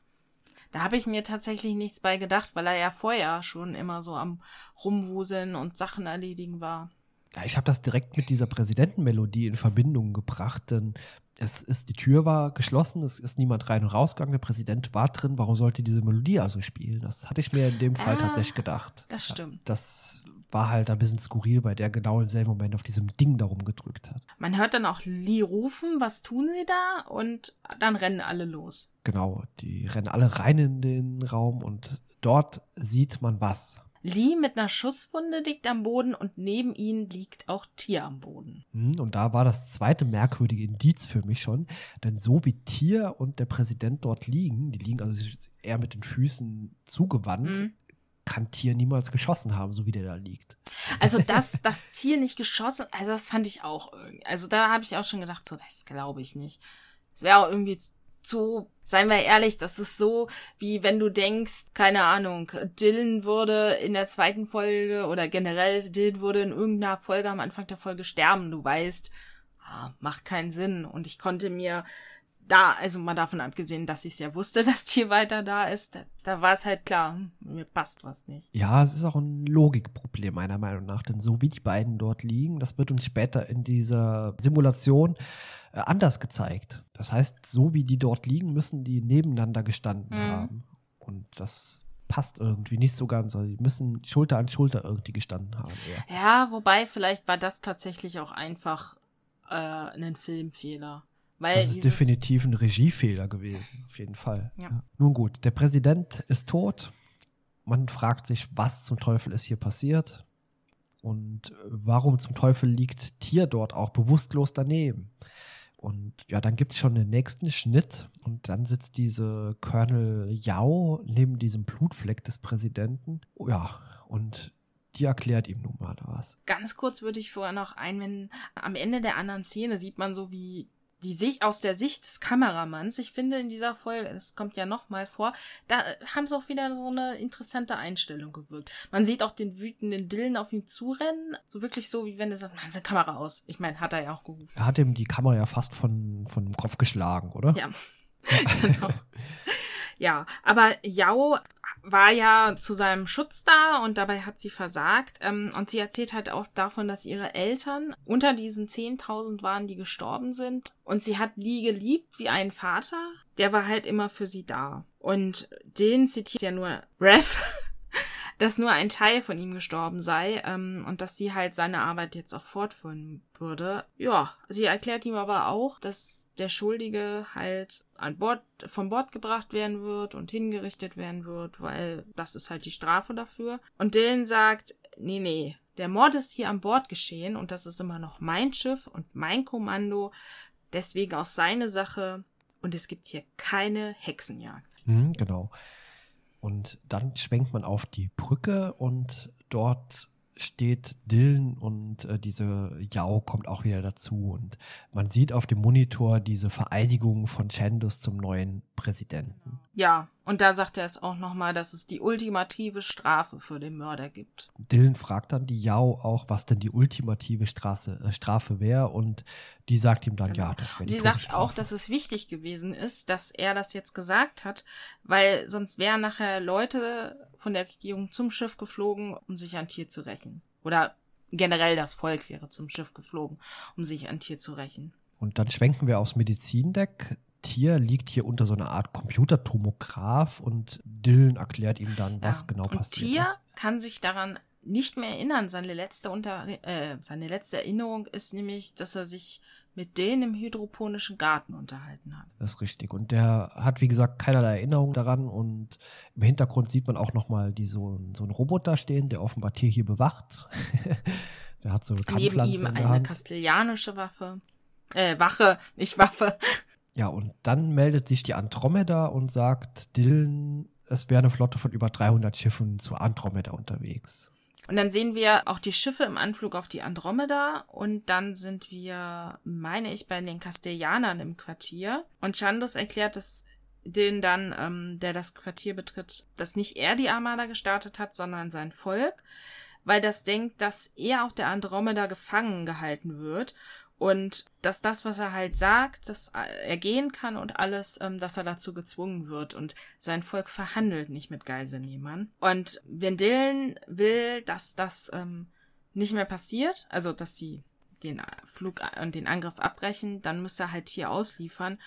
Da habe ich mir tatsächlich nichts bei gedacht, weil er ja vorher schon immer so am Rumwuseln und Sachen erledigen war. Ja, ich habe das direkt mit dieser Präsidentenmelodie in Verbindung gebracht, denn es ist, die Tür war geschlossen, es ist niemand rein und rausgegangen, der Präsident war drin, warum sollte diese Melodie also spielen? Das hatte ich mir in dem Fall ah, tatsächlich gedacht. Das stimmt. Das war halt ein bisschen skurril, weil der genau im selben Moment auf diesem Ding darum gedrückt hat. Man hört dann auch Lee rufen, was tun sie da? Und dann rennen alle los. Genau, die rennen alle rein in den Raum und dort sieht man was. Lee mit einer Schusswunde liegt am Boden und neben ihm liegt auch Tier am Boden. Hm, und da war das zweite merkwürdige Indiz für mich schon, denn so wie Tier und der Präsident dort liegen, die liegen also eher mit den Füßen zugewandt, mhm kann Tier niemals geschossen haben, so wie der da liegt. Also, dass das Tier nicht geschossen, also das fand ich auch irgendwie. Also da habe ich auch schon gedacht, so, das glaube ich nicht. Es wäre auch irgendwie zu, seien wir ehrlich, das ist so, wie wenn du denkst, keine Ahnung, Dylan würde in der zweiten Folge oder generell Dylan würde in irgendeiner Folge am Anfang der Folge sterben. Du weißt, ah, macht keinen Sinn. Und ich konnte mir da, also mal davon abgesehen, dass ich es ja wusste, dass Tier weiter da ist, da, da war es halt klar, mir passt was nicht. Ja, es ist auch ein Logikproblem meiner Meinung nach, denn so wie die beiden dort liegen, das wird uns später in dieser Simulation äh, anders gezeigt. Das heißt, so wie die dort liegen, müssen die nebeneinander gestanden mhm. haben. Und das passt irgendwie nicht so ganz. Also die müssen Schulter an Schulter irgendwie gestanden haben. Ja, ja wobei vielleicht war das tatsächlich auch einfach äh, ein Filmfehler. Weil das ist definitiv ein Regiefehler gewesen, auf jeden Fall. Ja. Ja. Nun gut, der Präsident ist tot. Man fragt sich, was zum Teufel ist hier passiert und warum zum Teufel liegt Tier dort auch bewusstlos daneben. Und ja, dann gibt es schon den nächsten Schnitt und dann sitzt diese Colonel Yao neben diesem Blutfleck des Präsidenten. Ja, und die erklärt ihm nun mal was. Ganz kurz würde ich vorher noch einwenden, am Ende der anderen Szene sieht man so, wie die Sicht aus der Sicht des Kameramanns. Ich finde in dieser Folge, das kommt ja nochmal vor, da haben sie auch wieder so eine interessante Einstellung gewirkt. Man sieht auch den wütenden Dillen auf ihm zurennen, so wirklich so, wie wenn er sagt, man, seine Kamera aus. Ich meine, hat er ja auch gerufen. Er hat ihm die Kamera ja fast von, von dem Kopf geschlagen, oder? Ja. genau. Ja, aber Yao war ja zu seinem Schutz da und dabei hat sie versagt. Ähm, und sie erzählt halt auch davon, dass ihre Eltern unter diesen 10.000 waren, die gestorben sind. Und sie hat Lee geliebt wie einen Vater. Der war halt immer für sie da. Und den zitiert ja nur Rev dass nur ein Teil von ihm gestorben sei ähm, und dass sie halt seine Arbeit jetzt auch fortführen würde. Ja, sie erklärt ihm aber auch, dass der Schuldige halt an Bord, von Bord gebracht werden wird und hingerichtet werden wird, weil das ist halt die Strafe dafür. Und Dylan sagt, nee, nee, der Mord ist hier an Bord geschehen und das ist immer noch mein Schiff und mein Kommando, deswegen auch seine Sache und es gibt hier keine Hexenjagd. Mhm, genau. Und dann schwenkt man auf die Brücke und dort steht Dylan und äh, diese Yao kommt auch wieder dazu. Und man sieht auf dem Monitor diese Vereidigung von Chandos zum neuen Präsidenten. Ja, und da sagt er es auch nochmal, dass es die ultimative Strafe für den Mörder gibt. Dylan fragt dann die Yao auch, was denn die ultimative Straße, äh, Strafe wäre. Und die sagt ihm dann, genau. ja, das wäre die Sie sagt auch, dass es wichtig gewesen ist, dass er das jetzt gesagt hat, weil sonst wären nachher Leute von der Regierung zum Schiff geflogen, um sich an Tier zu rächen. Oder generell das Volk wäre zum Schiff geflogen, um sich an Tier zu rächen. Und dann schwenken wir aufs Medizindeck. Tier liegt hier unter so einer Art Computertomograph und Dylan erklärt ihm dann, was ja. genau und passiert Tier ist. kann sich daran nicht mehr erinnern. Seine letzte, Unter äh, seine letzte Erinnerung ist nämlich, dass er sich mit denen im hydroponischen Garten unterhalten hat. Das ist richtig. Und der hat, wie gesagt, keinerlei Erinnerung daran. Und im Hintergrund sieht man auch nochmal so, so einen Roboter stehen, der offenbar Tier hier bewacht. der hat so eine Neben ihm eine kastilianische Waffe. Äh, Wache, nicht Waffe. Ja, und dann meldet sich die Andromeda und sagt, Dylan, es wäre eine Flotte von über 300 Schiffen zu Andromeda unterwegs. Und dann sehen wir auch die Schiffe im Anflug auf die Andromeda und dann sind wir, meine ich, bei den Castellanern im Quartier. Und Chandos erklärt es den dann, ähm, der das Quartier betritt, dass nicht er die Armada gestartet hat, sondern sein Volk, weil das denkt, dass er auf der Andromeda gefangen gehalten wird und dass das, was er halt sagt, dass er gehen kann und alles, ähm, dass er dazu gezwungen wird. Und sein Volk verhandelt nicht mit Geiselnehmern. Und wenn Dylan will, dass das ähm, nicht mehr passiert, also dass sie den Flug und den Angriff abbrechen, dann müsste er halt hier ausliefern.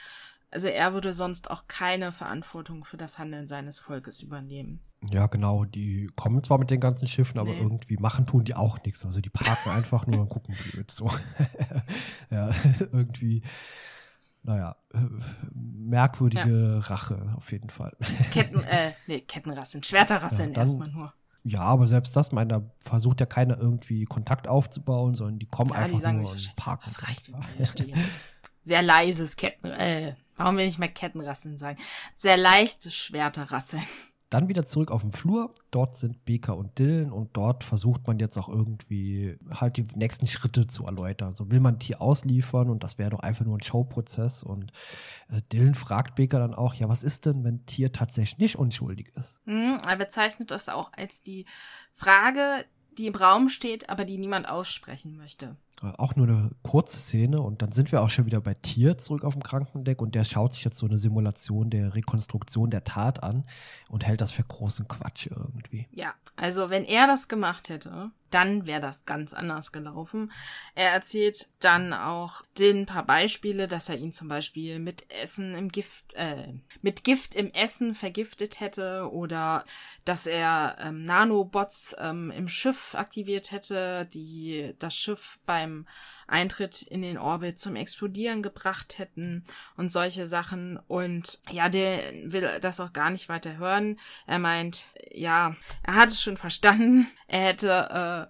Also er würde sonst auch keine Verantwortung für das Handeln seines Volkes übernehmen. Ja, genau. Die kommen zwar mit den ganzen Schiffen, aber nee. irgendwie machen tun die auch nichts. Also die parken einfach nur und gucken blöd. So. ja, irgendwie, naja, merkwürdige ja. Rache auf jeden Fall. Ketten, äh, nee, Kettenrasseln, Schwerterrasseln ja, erstmal nur. Ja, aber selbst das, meine, da versucht ja keiner irgendwie Kontakt aufzubauen, sondern die kommen ja, einfach die sagen, nur und parken. Das reicht Sehr leises Ketten, äh, warum will ich mehr Kettenrasseln sagen? Sehr leichtes Schwerterrasseln. Dann wieder zurück auf den Flur. Dort sind Beka und Dylan und dort versucht man jetzt auch irgendwie halt die nächsten Schritte zu erläutern. So will man Tier ausliefern und das wäre doch einfach nur ein Showprozess. Und äh, Dylan fragt Beka dann auch, ja, was ist denn, wenn Tier tatsächlich nicht unschuldig ist? Mhm, er bezeichnet das auch als die Frage, die im Raum steht, aber die niemand aussprechen möchte auch nur eine kurze Szene und dann sind wir auch schon wieder bei Tier zurück auf dem Krankendeck und der schaut sich jetzt so eine Simulation der Rekonstruktion der Tat an und hält das für großen Quatsch irgendwie. Ja, also wenn er das gemacht hätte, dann wäre das ganz anders gelaufen. Er erzählt dann auch den paar Beispiele, dass er ihn zum Beispiel mit Essen im Gift, äh, mit Gift im Essen vergiftet hätte oder dass er ähm, Nanobots ähm, im Schiff aktiviert hätte, die das Schiff beim Eintritt in den Orbit zum Explodieren gebracht hätten und solche Sachen. Und ja, der will das auch gar nicht weiter hören. Er meint, ja, er hat es schon verstanden. Er hätte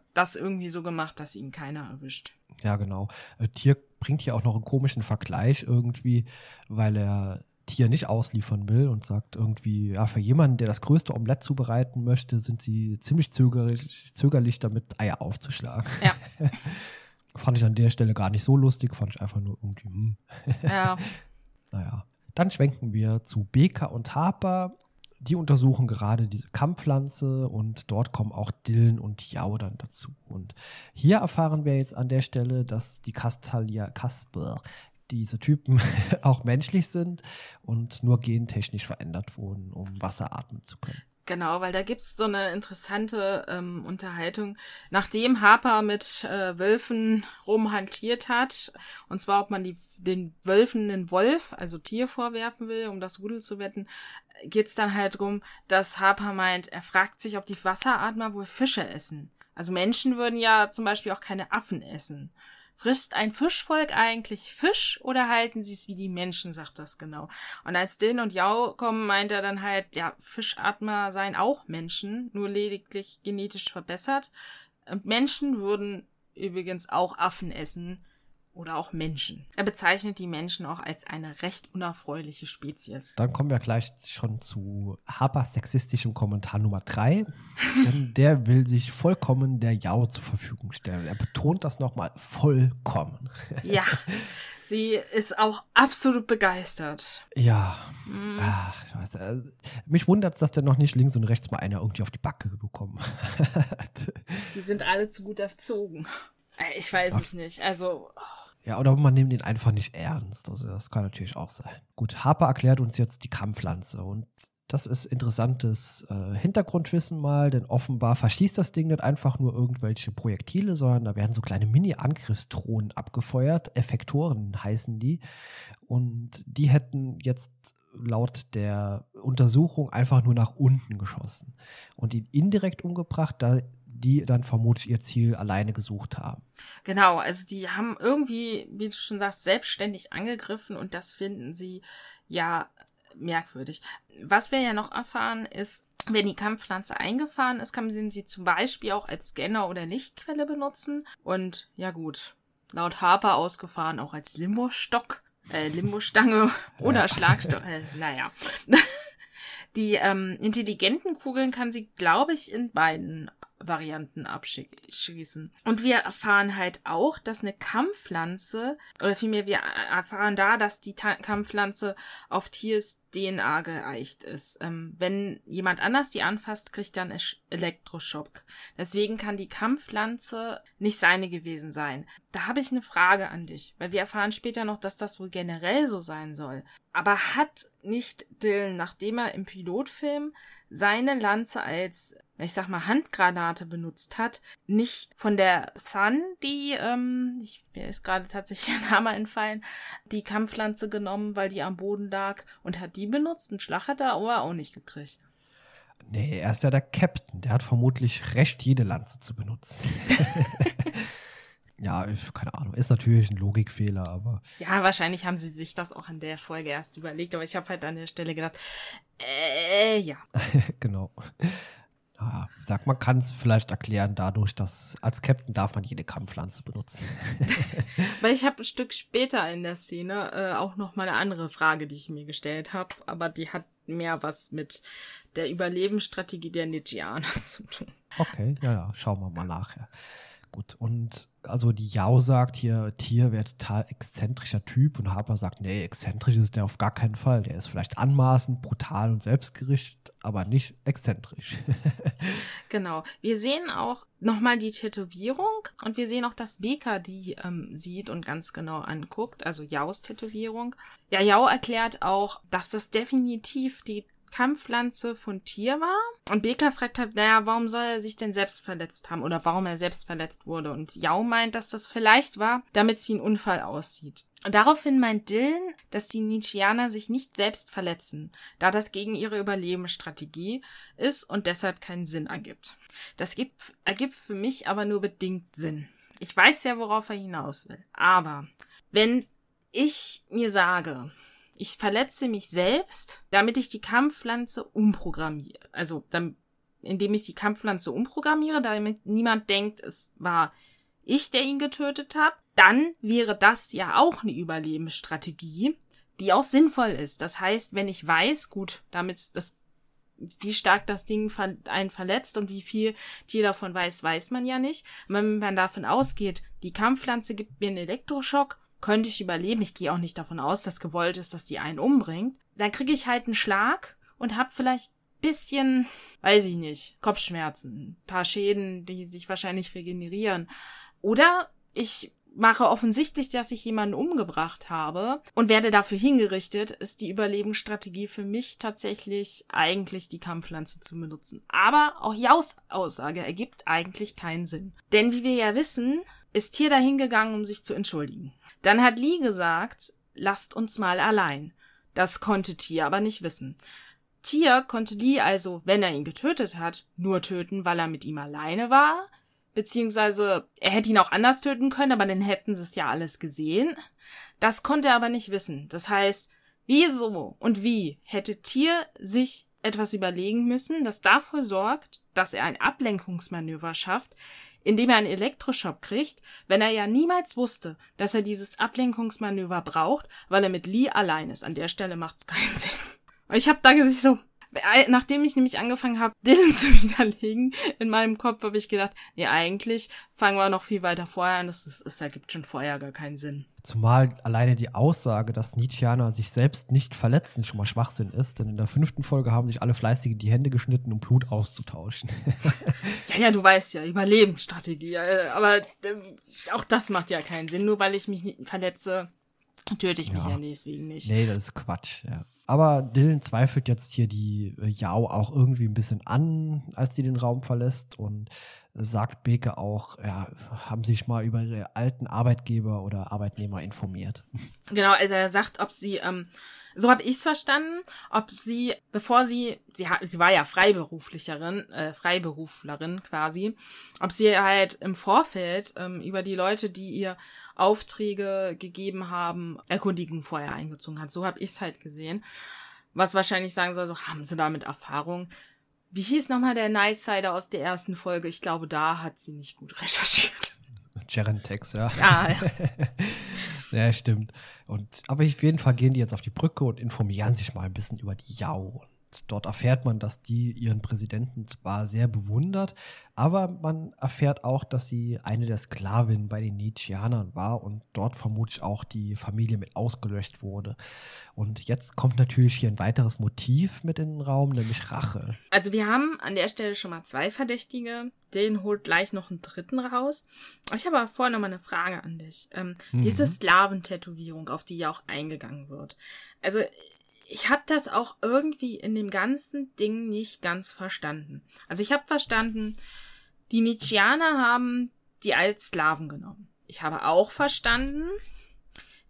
äh, das irgendwie so gemacht, dass ihn keiner erwischt. Ja, genau. Äh, Tier bringt hier auch noch einen komischen Vergleich irgendwie, weil er Tier nicht ausliefern will und sagt irgendwie, ja, für jemanden, der das größte Omelett zubereiten möchte, sind sie ziemlich zögerlich, zögerlich damit, Eier aufzuschlagen. Ja. Fand ich an der Stelle gar nicht so lustig, fand ich einfach nur irgendwie, hm. Ja. naja. Dann schwenken wir zu Beka und Harper. Die untersuchen gerade diese Kammpflanze und dort kommen auch Dillen und Jau dann dazu. Und hier erfahren wir jetzt an der Stelle, dass die Castalia, Kasper, diese Typen auch menschlich sind und nur gentechnisch verändert wurden, um Wasser atmen zu können. Genau, weil da gibt's so eine interessante ähm, Unterhaltung, nachdem Harper mit äh, Wölfen rumhantiert hat, und zwar ob man die, den Wölfen einen Wolf, also Tier vorwerfen will, um das Rudel zu wetten, geht's dann halt drum, dass Harper meint, er fragt sich, ob die Wasseratmer wohl Fische essen. Also Menschen würden ja zum Beispiel auch keine Affen essen. Frisst ein Fischvolk eigentlich Fisch oder halten sie es wie die Menschen, sagt das genau. Und als Din und Yao kommen, meint er dann halt, ja, Fischatmer seien auch Menschen, nur lediglich genetisch verbessert. Und Menschen würden übrigens auch Affen essen, oder auch Menschen. Er bezeichnet die Menschen auch als eine recht unerfreuliche Spezies. Dann kommen wir gleich schon zu Harpers sexistischem Kommentar Nummer drei. denn der will sich vollkommen der Yao zur Verfügung stellen. Er betont das nochmal vollkommen. Ja, sie ist auch absolut begeistert. Ja, mm. Ach, ich weiß, also, mich wundert es, dass der noch nicht links und rechts mal einer irgendwie auf die Backe bekommen hat. Die sind alle zu gut erzogen. Äh, ich weiß Ach. es nicht. Also. Oh. Ja, oder man nimmt ihn einfach nicht ernst. Also das kann natürlich auch sein. Gut, Harper erklärt uns jetzt die Kammpflanze und das ist interessantes äh, Hintergrundwissen mal, denn offenbar verschießt das Ding nicht einfach nur irgendwelche Projektile, sondern da werden so kleine Mini-Angriffsdrohnen abgefeuert. Effektoren heißen die. Und die hätten jetzt laut der Untersuchung einfach nur nach unten geschossen und ihn indirekt umgebracht, da die dann vermutlich ihr Ziel alleine gesucht haben. Genau, also die haben irgendwie, wie du schon sagst, selbstständig angegriffen und das finden sie ja merkwürdig. Was wir ja noch erfahren ist, wenn die Kampfpflanze eingefahren ist, kann man sie zum Beispiel auch als Scanner oder Lichtquelle benutzen. Und ja gut, laut Harper ausgefahren auch als Limbo-Stock, äh, Limbo-Stange oder ja. Schlagstock. Äh, naja. Die ähm, intelligenten Kugeln kann sie, glaube ich, in beiden Varianten abschießen. Und wir erfahren halt auch, dass eine Kammpflanze, oder vielmehr wir erfahren da, dass die Kammpflanze auf Tiers DNA geeicht ist. Ähm, wenn jemand anders die anfasst, kriegt er einen Elektroschock. Deswegen kann die Kammpflanze nicht seine gewesen sein. Da habe ich eine Frage an dich, weil wir erfahren später noch, dass das wohl generell so sein soll. Aber hat nicht Dylan, nachdem er im Pilotfilm seine Lanze als ich sag mal, Handgranate benutzt hat, nicht von der Sun, die, ähm, ich, mir ist gerade tatsächlich ein Name entfallen, die Kampflanze genommen, weil die am Boden lag und hat die benutzt. Einen Schlag hat er aber auch nicht gekriegt. Nee, er ist ja der Captain. Der hat vermutlich recht, jede Lanze zu benutzen. ja, keine Ahnung. Ist natürlich ein Logikfehler, aber. Ja, wahrscheinlich haben sie sich das auch an der Folge erst überlegt, aber ich habe halt an der Stelle gedacht, äh, ja. genau ja, sag, man kann es vielleicht erklären dadurch, dass als Captain darf man jede Kammpflanze benutzen. Weil ich habe ein Stück später in der Szene äh, auch noch mal eine andere Frage, die ich mir gestellt habe, aber die hat mehr was mit der Überlebensstrategie der Nietzscheaner zu tun. Okay, ja, ja, schauen wir mal nachher. Gut, und also die Yao sagt hier, Tier wäre total exzentrischer Typ und Harper sagt, nee, exzentrisch ist der auf gar keinen Fall. Der ist vielleicht anmaßend, brutal und selbstgerichtet, aber nicht exzentrisch. genau. Wir sehen auch nochmal die Tätowierung und wir sehen auch, dass Beka die ähm, sieht und ganz genau anguckt, also Yaos Tätowierung. Ja, Yao erklärt auch, dass das definitiv die Kampfpflanze von Tier war. Und Beka fragt halt, naja, warum soll er sich denn selbst verletzt haben oder warum er selbst verletzt wurde? Und Yao meint, dass das vielleicht war, damit es wie ein Unfall aussieht. Daraufhin meint Dylan, dass die Nietzscheaner sich nicht selbst verletzen, da das gegen ihre Überlebensstrategie ist und deshalb keinen Sinn ergibt. Das gibt, ergibt für mich aber nur bedingt Sinn. Ich weiß ja, worauf er hinaus will. Aber wenn ich mir sage, ich verletze mich selbst, damit ich die Kampfpflanze umprogrammiere. Also, dann, indem ich die Kampfpflanze umprogrammiere, damit niemand denkt, es war ich, der ihn getötet habe. Dann wäre das ja auch eine Überlebensstrategie, die auch sinnvoll ist. Das heißt, wenn ich weiß, gut, damit das wie stark das Ding einen verletzt und wie viel Tier davon weiß, weiß man ja nicht. wenn man davon ausgeht, die Kampfpflanze gibt mir einen Elektroschock, könnte ich überleben. Ich gehe auch nicht davon aus, dass gewollt ist, dass die einen umbringt. Dann kriege ich halt einen Schlag und hab vielleicht bisschen, weiß ich nicht, Kopfschmerzen, paar Schäden, die sich wahrscheinlich regenerieren. Oder ich mache offensichtlich, dass ich jemanden umgebracht habe und werde dafür hingerichtet, ist die Überlebensstrategie für mich tatsächlich eigentlich die Kampfpflanze zu benutzen. Aber auch Jaus Aussage ergibt eigentlich keinen Sinn. Denn wie wir ja wissen, ist Tier dahingegangen, um sich zu entschuldigen. Dann hat Lee gesagt, lasst uns mal allein. Das konnte Tier aber nicht wissen. Tier konnte Lee also, wenn er ihn getötet hat, nur töten, weil er mit ihm alleine war, beziehungsweise er hätte ihn auch anders töten können, aber dann hätten sie es ja alles gesehen. Das konnte er aber nicht wissen. Das heißt, wieso und wie hätte Tier sich etwas überlegen müssen, das dafür sorgt, dass er ein Ablenkungsmanöver schafft, indem er einen Elektroschock kriegt, wenn er ja niemals wusste, dass er dieses Ablenkungsmanöver braucht, weil er mit Lee allein ist. An der Stelle macht es keinen Sinn. Und ich habe da gesagt so, nachdem ich nämlich angefangen habe, Dylan zu widerlegen, in meinem Kopf habe ich gedacht, nee, eigentlich fangen wir noch viel weiter vorher an. Das, das, das ergibt schon vorher gar keinen Sinn. Zumal alleine die Aussage, dass Nietzscheaner sich selbst nicht verletzen, schon mal Schwachsinn ist. Denn in der fünften Folge haben sich alle fleißig die Hände geschnitten, um Blut auszutauschen. ja, ja, du weißt ja, Überlebensstrategie. Äh, aber äh, auch das macht ja keinen Sinn. Nur weil ich mich verletze, töte ich mich ja, ja deswegen nicht. Nee, das ist Quatsch, ja. Aber Dylan zweifelt jetzt hier die äh, Yao auch irgendwie ein bisschen an, als sie den Raum verlässt und sagt Beke auch, ja, haben sich mal über ihre alten Arbeitgeber oder Arbeitnehmer informiert. Genau, also er sagt, ob sie ähm, so habe ich es verstanden, ob sie, bevor sie, sie, hat, sie war ja Freiberuflicherin, äh, Freiberuflerin quasi, ob sie halt im Vorfeld ähm, über die Leute, die ihr Aufträge gegeben haben, Erkundigen vorher eingezogen hat. So habe ich es halt gesehen. Was wahrscheinlich sagen soll, so haben sie damit Erfahrung. Wie hieß nochmal der Nightsider aus der ersten Folge? Ich glaube, da hat sie nicht gut recherchiert. Gerentex, ja. Ah, ja. ja, stimmt. Und, aber auf jeden Fall gehen die jetzt auf die Brücke und informieren sich mal ein bisschen über die Jau. Dort erfährt man, dass die ihren Präsidenten zwar sehr bewundert, aber man erfährt auch, dass sie eine der Sklavinnen bei den Nietzscheanern war und dort vermutlich auch die Familie mit ausgelöscht wurde. Und jetzt kommt natürlich hier ein weiteres Motiv mit in den Raum, nämlich Rache. Also wir haben an der Stelle schon mal zwei Verdächtige. Den holt gleich noch einen dritten raus. Ich habe aber vorher noch mal eine Frage an dich. Ähm, mhm. Diese Sklaventätowierung, auf die ja auch eingegangen wird. Also ich habe das auch irgendwie in dem ganzen Ding nicht ganz verstanden. Also ich habe verstanden, die Nietzscheaner haben die als Sklaven genommen. Ich habe auch verstanden,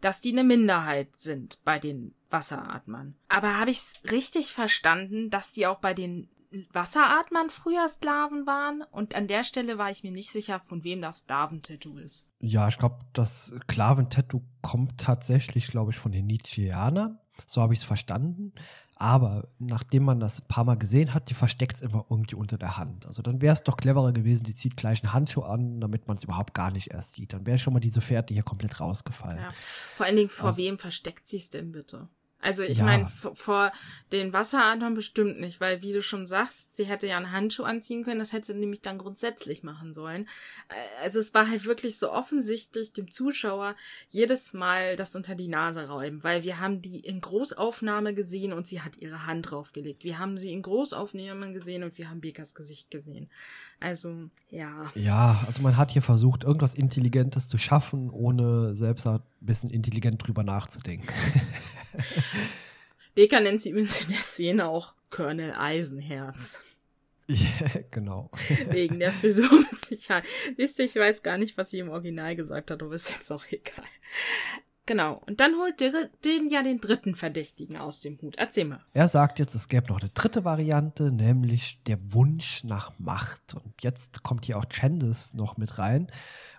dass die eine Minderheit sind bei den Wasseratmern. Aber habe ich es richtig verstanden, dass die auch bei den Wasseratmern früher Sklaven waren? Und an der Stelle war ich mir nicht sicher, von wem das Sklaventattoo ist. Ja, ich glaube, das Sklaventattoo kommt tatsächlich, glaube ich, von den Nietzscheanern. So habe ich es verstanden. Aber nachdem man das ein paar Mal gesehen hat, die versteckt es immer irgendwie unter der Hand. Also dann wäre es doch cleverer gewesen, die zieht gleich einen Handschuh an, damit man es überhaupt gar nicht erst sieht. Dann wäre schon mal diese Fährte hier komplett rausgefallen. Ja. Vor allen Dingen, vor also, wem versteckt sie es denn bitte? Also ich ja. meine, vor den Wasseradern bestimmt nicht, weil wie du schon sagst, sie hätte ja einen Handschuh anziehen können, das hätte sie nämlich dann grundsätzlich machen sollen. Äh, also es war halt wirklich so offensichtlich dem Zuschauer jedes Mal das unter die Nase räumen, weil wir haben die in Großaufnahme gesehen und sie hat ihre Hand draufgelegt. Wir haben sie in Großaufnahmen gesehen und wir haben Bekas Gesicht gesehen. Also, ja. Ja, also man hat hier versucht, irgendwas Intelligentes zu schaffen, ohne selbst ein bisschen intelligent drüber nachzudenken. Baker nennt sie übrigens in der Szene auch Colonel Eisenherz. Ja, genau. Wegen der Frisur mit Sicherheit. Siehst du, ich weiß gar nicht, was sie im Original gesagt hat, aber ist jetzt auch egal. Genau. Und dann holt den ja den dritten Verdächtigen aus dem Hut. Erzähl mal. Er sagt jetzt, es gäbe noch eine dritte Variante, nämlich der Wunsch nach Macht. Und jetzt kommt hier auch Chandis noch mit rein.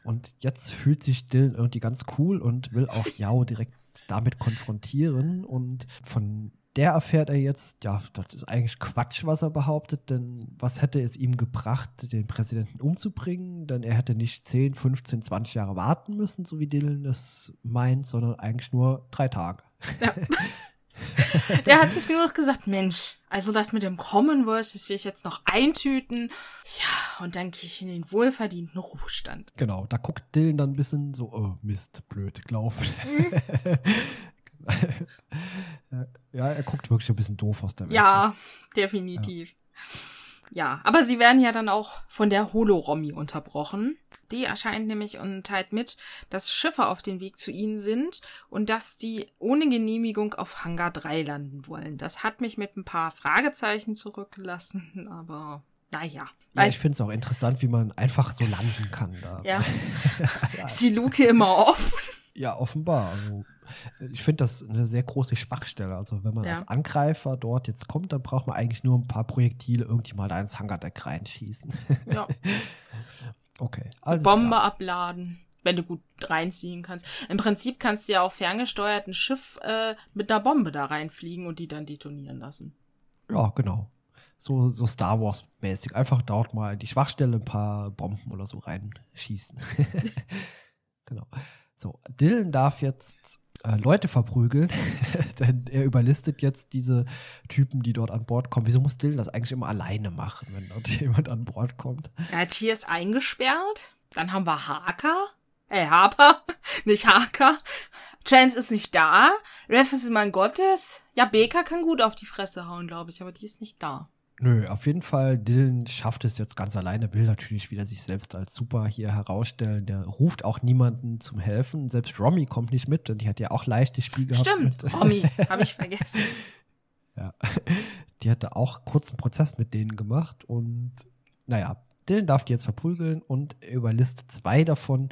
Und jetzt fühlt sich Dylan irgendwie ganz cool und will auch Yao direkt damit konfrontieren und von der erfährt er jetzt, ja, das ist eigentlich Quatsch, was er behauptet, denn was hätte es ihm gebracht, den Präsidenten umzubringen? Denn er hätte nicht 10, 15, 20 Jahre warten müssen, so wie Dylan es meint, sondern eigentlich nur drei Tage. Ja. Der hat sich nur noch gesagt, Mensch, also das mit dem Commonwealth, das will ich jetzt noch eintüten. Ja, und dann gehe ich in den wohlverdienten Ruhestand. Genau, da guckt Dylan dann ein bisschen so, oh Mist, blöd gelaufen. ja, er guckt wirklich ein bisschen doof aus der Welt. Ja, definitiv. Ja. Ja, aber sie werden ja dann auch von der Holoromi unterbrochen. Die erscheint nämlich und teilt mit, dass Schiffe auf dem Weg zu ihnen sind und dass die ohne Genehmigung auf Hangar 3 landen wollen. Das hat mich mit ein paar Fragezeichen zurückgelassen, aber naja. Ja, ich finde es auch interessant, wie man einfach so landen kann. Da. Ja. ja. Ist die Luke immer offen? Ja, offenbar. Also, ich finde das eine sehr große Schwachstelle. Also, wenn man ja. als Angreifer dort jetzt kommt, dann braucht man eigentlich nur ein paar Projektile irgendwie mal da ins Hangardeck reinschießen. Ja. okay. Bombe klar. abladen, wenn du gut reinziehen kannst. Im Prinzip kannst du ja auch ferngesteuert ein Schiff äh, mit einer Bombe da reinfliegen und die dann detonieren lassen. Ja, genau. So, so Star Wars-mäßig. Einfach dort mal in die Schwachstelle ein paar Bomben oder so reinschießen. genau. So, Dylan darf jetzt äh, Leute verprügeln, denn er überlistet jetzt diese Typen, die dort an Bord kommen. Wieso muss Dylan das eigentlich immer alleine machen, wenn dort jemand an Bord kommt? Ja, Tier ist eingesperrt. Dann haben wir Harker. Äh, Harper. nicht Harker. Chance ist nicht da. Ref ist mein Gottes. Ja, Baker kann gut auf die Fresse hauen, glaube ich, aber die ist nicht da. Nö, auf jeden Fall, Dylan schafft es jetzt ganz alleine, will natürlich wieder sich selbst als super hier herausstellen. Der ruft auch niemanden zum Helfen. Selbst Romy kommt nicht mit, denn die hat ja auch leichtes Spiel gehabt. Stimmt. Romy, habe ich vergessen. ja, die hatte auch kurzen Prozess mit denen gemacht und naja, Dylan darf die jetzt verprügeln und überlistet zwei davon,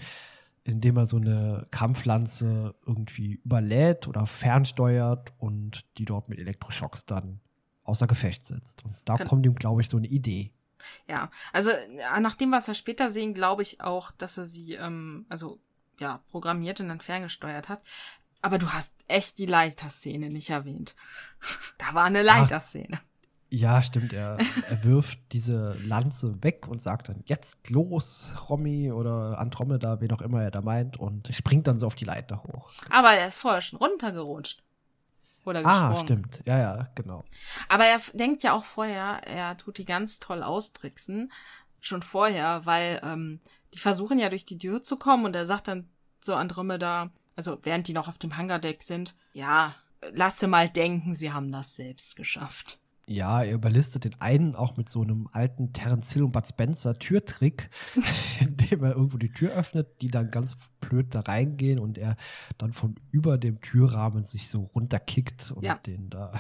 indem er so eine Kampflanze irgendwie überlädt oder fernsteuert und die dort mit Elektroschocks dann außer Gefecht setzt. Und da Kann kommt ihm, glaube ich, so eine Idee. Ja, also äh, nach dem, was wir später sehen, glaube ich auch, dass er sie, ähm, also ja, programmiert und dann ferngesteuert hat. Aber du hast echt die Leiterszene nicht erwähnt. Da war eine Leiterszene. Ja, stimmt. Er, er wirft diese Lanze weg und sagt dann, jetzt los, Romy oder Andromeda, wen auch immer er da meint, und springt dann so auf die Leiter hoch. Aber er ist vorher schon runtergerutscht. Oder gesprungen. Ah, stimmt. Ja, ja, genau. Aber er denkt ja auch vorher, er tut die ganz toll austricksen. Schon vorher, weil ähm, die versuchen ja durch die Tür zu kommen und er sagt dann so Andromeda, also während die noch auf dem Hangardeck sind, ja, lasse mal denken, sie haben das selbst geschafft. Ja, er überlistet den einen auch mit so einem alten Terence Hill und Bud Spencer Türtrick, indem er irgendwo die Tür öffnet, die dann ganz blöd da reingehen und er dann von über dem Türrahmen sich so runterkickt und ja. den da.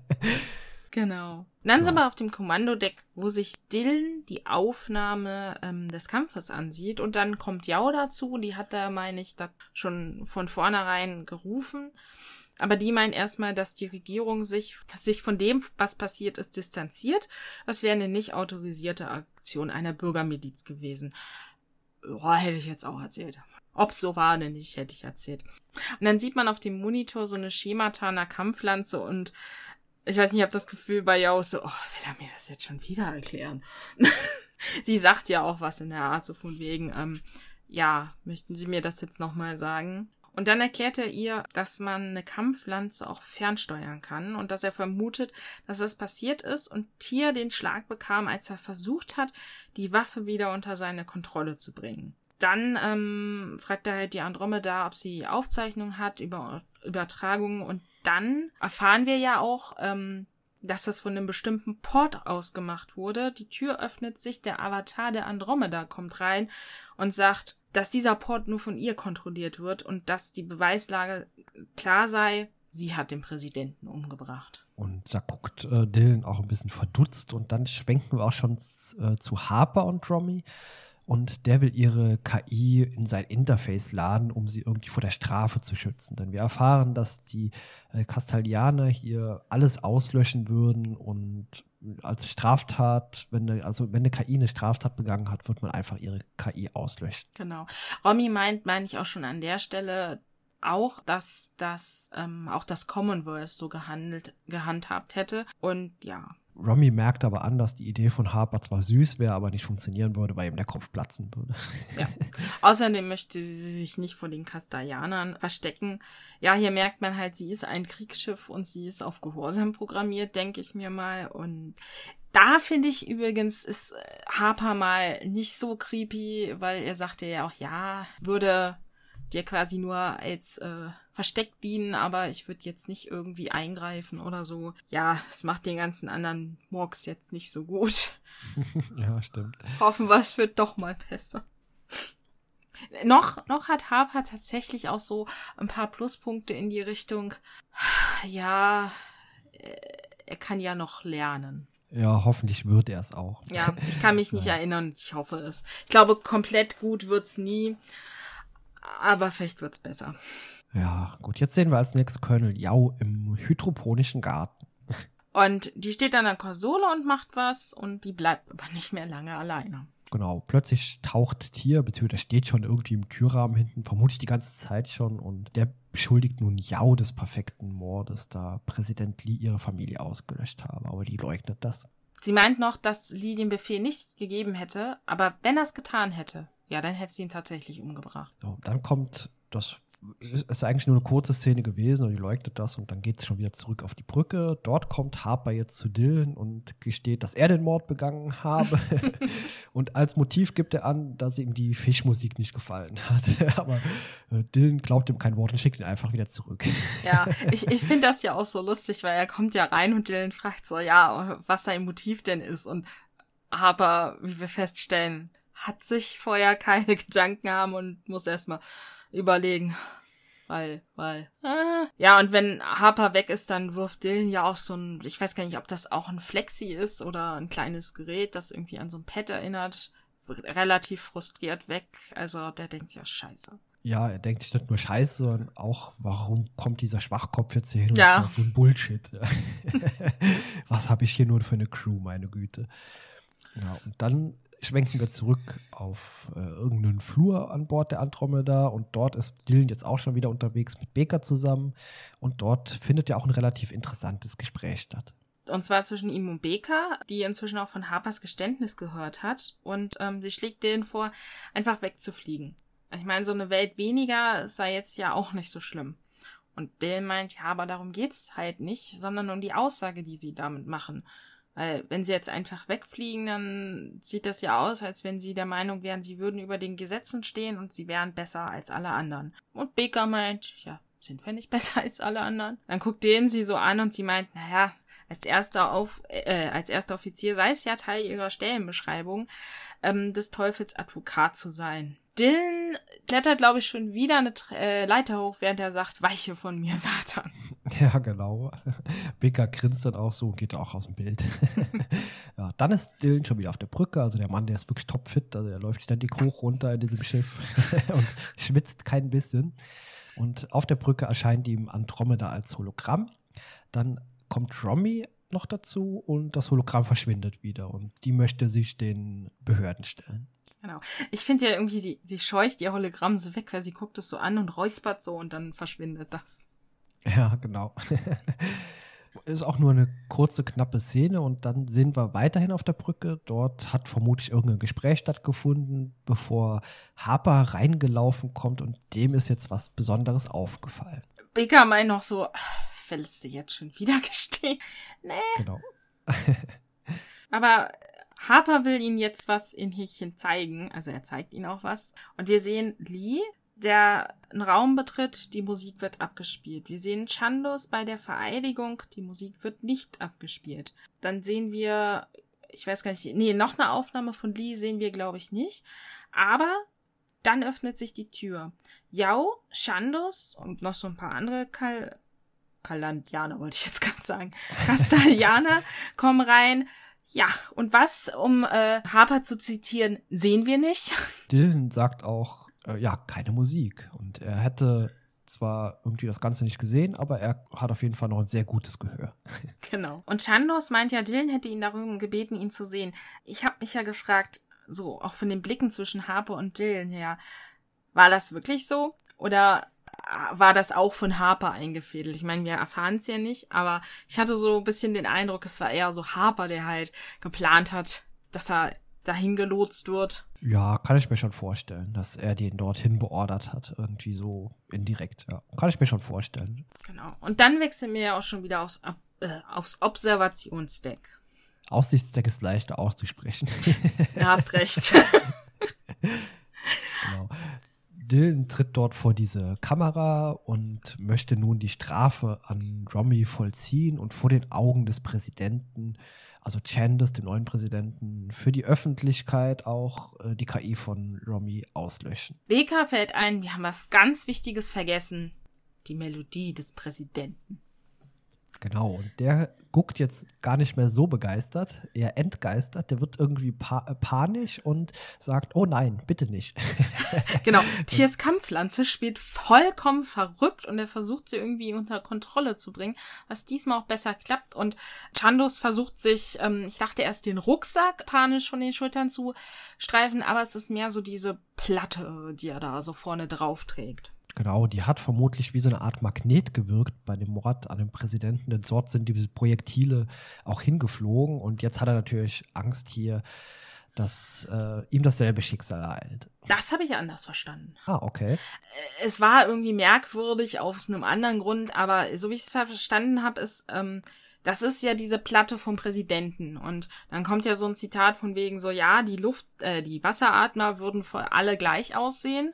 genau. Dann sind wir auf dem Kommandodeck, wo sich Dylan die Aufnahme ähm, des Kampfes ansieht und dann kommt Yao dazu, die hat da, meine ich, das schon von vornherein gerufen. Aber die meinen erstmal, dass die Regierung sich, sich von dem, was passiert ist, distanziert. Das wäre eine nicht autorisierte Aktion einer Bürgermiliz gewesen. Boah, hätte ich jetzt auch erzählt. Ob so war oder nicht, hätte ich erzählt. Und dann sieht man auf dem Monitor so eine Schemata einer und ich weiß nicht, ich habe das Gefühl bei Yao so, oh, will er mir das jetzt schon wieder erklären? Sie sagt ja auch was in der Art, so von wegen, ähm, ja, möchten Sie mir das jetzt nochmal sagen? Und dann erklärt er ihr, dass man eine Kampflanze auch fernsteuern kann und dass er vermutet, dass das passiert ist und Tier den Schlag bekam, als er versucht hat, die Waffe wieder unter seine Kontrolle zu bringen. Dann ähm, fragt er halt die Andromeda, ob sie Aufzeichnungen hat über Übertragungen und dann erfahren wir ja auch, ähm, dass das von einem bestimmten Port aus gemacht wurde. Die Tür öffnet sich, der Avatar der Andromeda kommt rein und sagt, dass dieser Port nur von ihr kontrolliert wird und dass die Beweislage klar sei, sie hat den Präsidenten umgebracht. Und da guckt äh, Dylan auch ein bisschen verdutzt und dann schwenken wir auch schon äh, zu Harper und Romy. Und der will ihre KI in sein Interface laden, um sie irgendwie vor der Strafe zu schützen. Denn wir erfahren, dass die äh, hier alles auslöschen würden und als Straftat, wenn eine, also wenn eine KI eine Straftat begangen hat, wird man einfach ihre KI auslöschen. Genau. Romy meint, meine ich auch schon an der Stelle auch, dass das ähm, auch das Commonwealth so gehandelt, gehandhabt hätte. Und ja, Romy merkt aber an, dass die Idee von Harper zwar süß wäre, aber nicht funktionieren würde, weil ihm der Kopf platzen würde. Ja. Außerdem möchte sie sich nicht vor den Kastellanern verstecken. Ja, hier merkt man halt, sie ist ein Kriegsschiff und sie ist auf Gehorsam programmiert, denke ich mir mal. Und da finde ich übrigens, ist Harper mal nicht so creepy, weil er sagte ja auch, ja, würde dir quasi nur als äh, Versteck dienen, aber ich würde jetzt nicht irgendwie eingreifen oder so. Ja, es macht den ganzen anderen Murks jetzt nicht so gut. ja, stimmt. Hoffen wir, es wird doch mal besser. Noch, noch hat Harper tatsächlich auch so ein paar Pluspunkte in die Richtung. Ja, äh, er kann ja noch lernen. Ja, hoffentlich wird er es auch. Ja, ich kann mich nicht ja. erinnern. Ich hoffe es. Ich glaube, komplett gut wird's nie. Aber vielleicht wird's besser. Ja, gut. Jetzt sehen wir als nächstes Colonel Yao im hydroponischen Garten. Und die steht an der Konsole und macht was und die bleibt aber nicht mehr lange alleine. Genau, plötzlich taucht Tier, beziehungsweise steht schon irgendwie im Türrahmen hinten, vermutlich die ganze Zeit schon, und der beschuldigt nun Yao des perfekten Mordes, da Präsident Lee ihre Familie ausgelöscht habe, aber die leugnet das. Sie meint noch, dass Lee den Befehl nicht gegeben hätte, aber wenn er es getan hätte, ja, dann hätte sie ihn tatsächlich umgebracht. So, dann kommt das ist eigentlich nur eine kurze Szene gewesen und die leugnet das und dann geht es schon wieder zurück auf die Brücke. Dort kommt Harper jetzt zu Dylan und gesteht, dass er den Mord begangen habe. und als Motiv gibt er an, dass ihm die Fischmusik nicht gefallen hat. Aber äh, Dylan glaubt ihm kein Wort und schickt ihn einfach wieder zurück. ja, ich, ich finde das ja auch so lustig, weil er kommt ja rein und Dylan fragt so, ja, was sein Motiv denn ist. Und Harper, wie wir feststellen, hat sich vorher keine Gedanken haben und muss erstmal überlegen. Weil, weil. Äh. Ja, und wenn Harper weg ist, dann wirft Dylan ja auch so ein, ich weiß gar nicht, ob das auch ein Flexi ist oder ein kleines Gerät, das irgendwie an so ein Pad erinnert, relativ frustriert weg. Also der denkt ja, scheiße. Ja, er denkt nicht nur Scheiße, sondern auch, warum kommt dieser Schwachkopf jetzt hier hin ja. und so ein Bullshit. Was habe ich hier nur für eine Crew, meine Güte. Ja, und dann schwenken wir zurück auf äh, irgendeinen Flur an Bord der Andromeda und dort ist Dylan jetzt auch schon wieder unterwegs mit Baker zusammen und dort findet ja auch ein relativ interessantes Gespräch statt. Und zwar zwischen ihm und Baker, die inzwischen auch von Harpers Geständnis gehört hat und ähm, sie schlägt Dylan vor, einfach wegzufliegen. Ich meine, so eine Welt weniger sei jetzt ja auch nicht so schlimm. Und Dylan meint, ja, aber darum geht's halt nicht, sondern um die Aussage, die sie damit machen. Weil wenn sie jetzt einfach wegfliegen, dann sieht das ja aus, als wenn sie der Meinung wären, sie würden über den Gesetzen stehen und sie wären besser als alle anderen. Und Baker meint, ja, sind wir nicht besser als alle anderen? Dann guckt den sie so an und sie meint, naja, als erster, Auf, äh, als erster Offizier sei es ja Teil ihrer Stellenbeschreibung, ähm, des Teufels Advokat zu sein. Dylan klettert, glaube ich, schon wieder eine äh, Leiter hoch, während er sagt, weiche von mir, Satan. Ja, genau. Becker grinst dann auch so und geht auch aus dem Bild. ja, dann ist Dylan schon wieder auf der Brücke. Also der Mann, der ist wirklich topfit. Also er läuft ständig hoch runter in diesem Schiff und schwitzt kein bisschen. Und auf der Brücke erscheint ihm Andromeda als Hologramm. Dann kommt Romy noch dazu und das Hologramm verschwindet wieder. Und die möchte sich den Behörden stellen. Genau. Ich finde ja irgendwie, sie, sie scheucht ihr Hologramm so weg, weil sie guckt es so an und räuspert so und dann verschwindet das. Ja, genau. Ist auch nur eine kurze, knappe Szene und dann sehen wir weiterhin auf der Brücke. Dort hat vermutlich irgendein Gespräch stattgefunden, bevor Harper reingelaufen kommt und dem ist jetzt was Besonderes aufgefallen. Baker meint noch so, willst du jetzt schon wieder gestehen? Nee. Genau. Aber Harper will ihnen jetzt was in Häkchen zeigen. Also er zeigt ihnen auch was. Und wir sehen Lee, der einen Raum betritt, die Musik wird abgespielt. Wir sehen Chandos bei der Vereidigung, die Musik wird nicht abgespielt. Dann sehen wir, ich weiß gar nicht, nee, noch eine Aufnahme von Lee sehen wir, glaube ich, nicht. Aber dann öffnet sich die Tür. Yao, Chandos und noch so ein paar andere Kal Kalandianer, wollte ich jetzt gerade sagen. Kastalianer kommen rein. Ja, und was, um äh, Harper zu zitieren, sehen wir nicht. Dylan sagt auch, äh, ja, keine Musik. Und er hätte zwar irgendwie das Ganze nicht gesehen, aber er hat auf jeden Fall noch ein sehr gutes Gehör. Genau. Und Chandos meint ja, Dylan hätte ihn darum gebeten, ihn zu sehen. Ich habe mich ja gefragt, so auch von den Blicken zwischen Harper und Dylan her, war das wirklich so? Oder war das auch von Harper eingefädelt. Ich meine, wir erfahren es ja nicht, aber ich hatte so ein bisschen den Eindruck, es war eher so Harper, der halt geplant hat, dass er dahin gelotst wird. Ja, kann ich mir schon vorstellen, dass er den dorthin beordert hat. Irgendwie so indirekt. Ja, kann ich mir schon vorstellen. Genau. Und dann wechseln wir ja auch schon wieder aufs, äh, aufs Observationsdeck. Aussichtsdeck ist leichter auszusprechen. Du hast recht. genau. Dylan tritt dort vor diese Kamera und möchte nun die Strafe an Romy vollziehen und vor den Augen des Präsidenten, also Chandos, dem neuen Präsidenten, für die Öffentlichkeit auch äh, die KI von Romy auslöschen. Beka fällt ein, wir haben was ganz Wichtiges vergessen. Die Melodie des Präsidenten. Genau, und der guckt jetzt gar nicht mehr so begeistert, eher entgeistert. Der wird irgendwie pa äh, panisch und sagt, oh nein, bitte nicht. genau, Tiers Kampfpflanze spielt vollkommen verrückt und er versucht sie irgendwie unter Kontrolle zu bringen, was diesmal auch besser klappt. Und Chandos versucht sich, ähm, ich dachte erst den Rucksack panisch von den Schultern zu streifen, aber es ist mehr so diese Platte, die er da so vorne drauf trägt. Genau, die hat vermutlich wie so eine Art Magnet gewirkt bei dem Mord an dem Präsidenten, denn dort sind diese Projektile auch hingeflogen und jetzt hat er natürlich Angst hier, dass äh, ihm dasselbe Schicksal ereilt. Das habe ich anders verstanden. Ah, okay. Äh, es war irgendwie merkwürdig aus einem anderen Grund, aber so wie ich es verstanden habe, ist, ähm, das ist ja diese Platte vom Präsidenten. Und dann kommt ja so ein Zitat von wegen so, ja, die Luft, äh, die Wasseratmer würden für alle gleich aussehen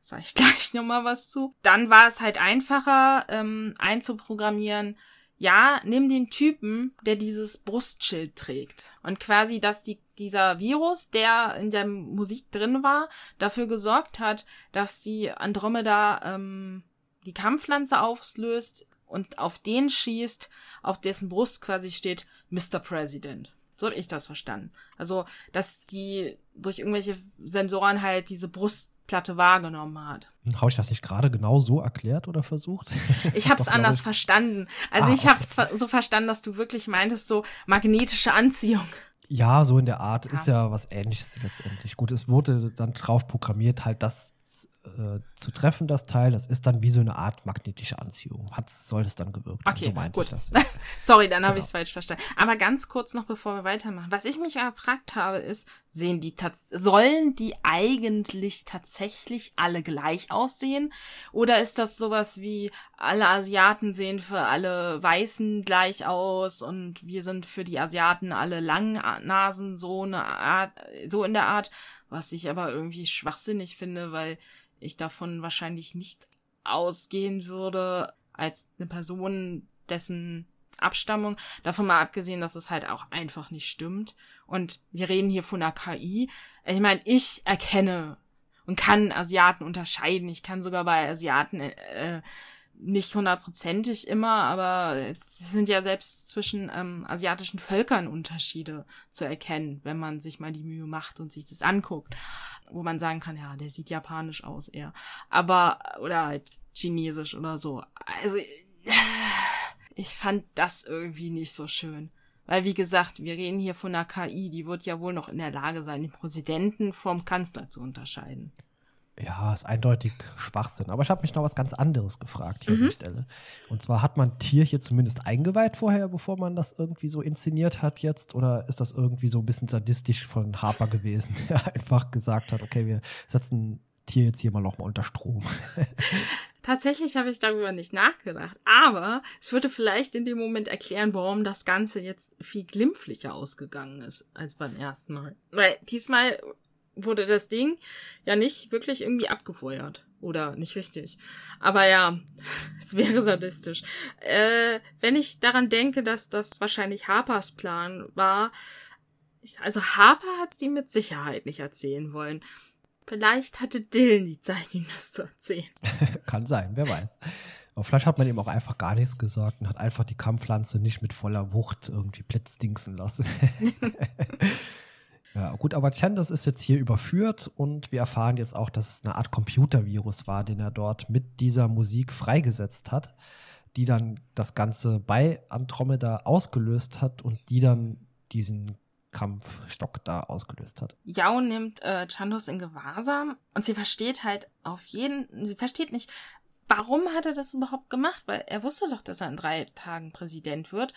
sag ich gleich nochmal was zu. Dann war es halt einfacher ähm, einzuprogrammieren, ja, nimm den Typen, der dieses Brustschild trägt. Und quasi, dass die, dieser Virus, der in der Musik drin war, dafür gesorgt hat, dass die Andromeda ähm, die Kampfpflanze auflöst und auf den schießt, auf dessen Brust quasi steht Mr. President. So habe ich das verstanden. Also, dass die durch irgendwelche Sensoren halt diese Brust Platte wahrgenommen hat. Habe ich das nicht gerade genau so erklärt oder versucht? Ich habe es anders ich... verstanden. Also ah, ich habe es so verstanden, dass du wirklich meintest, so magnetische Anziehung. Ja, so in der Art ja. ist ja was ähnliches letztendlich. Gut, es wurde dann drauf programmiert, halt das äh, zu treffen, das Teil. Das ist dann wie so eine Art magnetische Anziehung. Hat soll es dann gewirkt okay, So meinte gut. ich das. Sorry, dann genau. habe ich es falsch verstanden. Aber ganz kurz noch, bevor wir weitermachen. Was ich mich gefragt habe, ist, sehen die sollen die eigentlich tatsächlich alle gleich aussehen? Oder ist das sowas wie alle Asiaten sehen für alle Weißen gleich aus und wir sind für die Asiaten alle Langnasen so eine Art, so in der Art? Was ich aber irgendwie schwachsinnig finde, weil ich davon wahrscheinlich nicht ausgehen würde als eine Person, dessen Abstammung, davon mal abgesehen, dass es halt auch einfach nicht stimmt. Und wir reden hier von einer KI. Ich meine, ich erkenne und kann Asiaten unterscheiden. Ich kann sogar bei Asiaten äh, nicht hundertprozentig immer, aber es sind ja selbst zwischen ähm, asiatischen Völkern Unterschiede zu erkennen, wenn man sich mal die Mühe macht und sich das anguckt. Wo man sagen kann, ja, der sieht japanisch aus eher. Aber, oder halt chinesisch oder so. Also, ich fand das irgendwie nicht so schön. Weil, wie gesagt, wir reden hier von einer KI, die wird ja wohl noch in der Lage sein, den Präsidenten vom Kanzler zu unterscheiden. Ja, ist eindeutig Schwachsinn. Aber ich habe mich noch was ganz anderes gefragt hier mhm. an der Stelle. Und zwar hat man Tier hier zumindest eingeweiht vorher, bevor man das irgendwie so inszeniert hat jetzt? Oder ist das irgendwie so ein bisschen sadistisch von Harper gewesen, der einfach gesagt hat, okay, wir setzen Tier jetzt hier mal nochmal unter Strom? Tatsächlich habe ich darüber nicht nachgedacht, aber es würde vielleicht in dem Moment erklären, warum das Ganze jetzt viel glimpflicher ausgegangen ist als beim ersten Mal. Weil diesmal wurde das Ding ja nicht wirklich irgendwie abgefeuert. Oder nicht richtig. Aber ja, es wäre sadistisch. Äh, wenn ich daran denke, dass das wahrscheinlich Harpers Plan war, also Harper hat sie mit Sicherheit nicht erzählen wollen. Vielleicht hatte Dylan die Zeit, ihm das zu erzählen. Kann sein, wer weiß. Aber vielleicht hat man ihm auch einfach gar nichts gesagt und hat einfach die Kampfpflanze nicht mit voller Wucht irgendwie plitzdingsen lassen. Ja, gut, aber Chandos ist jetzt hier überführt und wir erfahren jetzt auch, dass es eine Art Computervirus war, den er dort mit dieser Musik freigesetzt hat, die dann das Ganze bei Andromeda ausgelöst hat und die dann diesen Kampfstock da ausgelöst hat. Yao nimmt äh, Chandos in Gewahrsam und sie versteht halt auf jeden, sie versteht nicht, warum hat er das überhaupt gemacht? Weil er wusste doch, dass er in drei Tagen Präsident wird.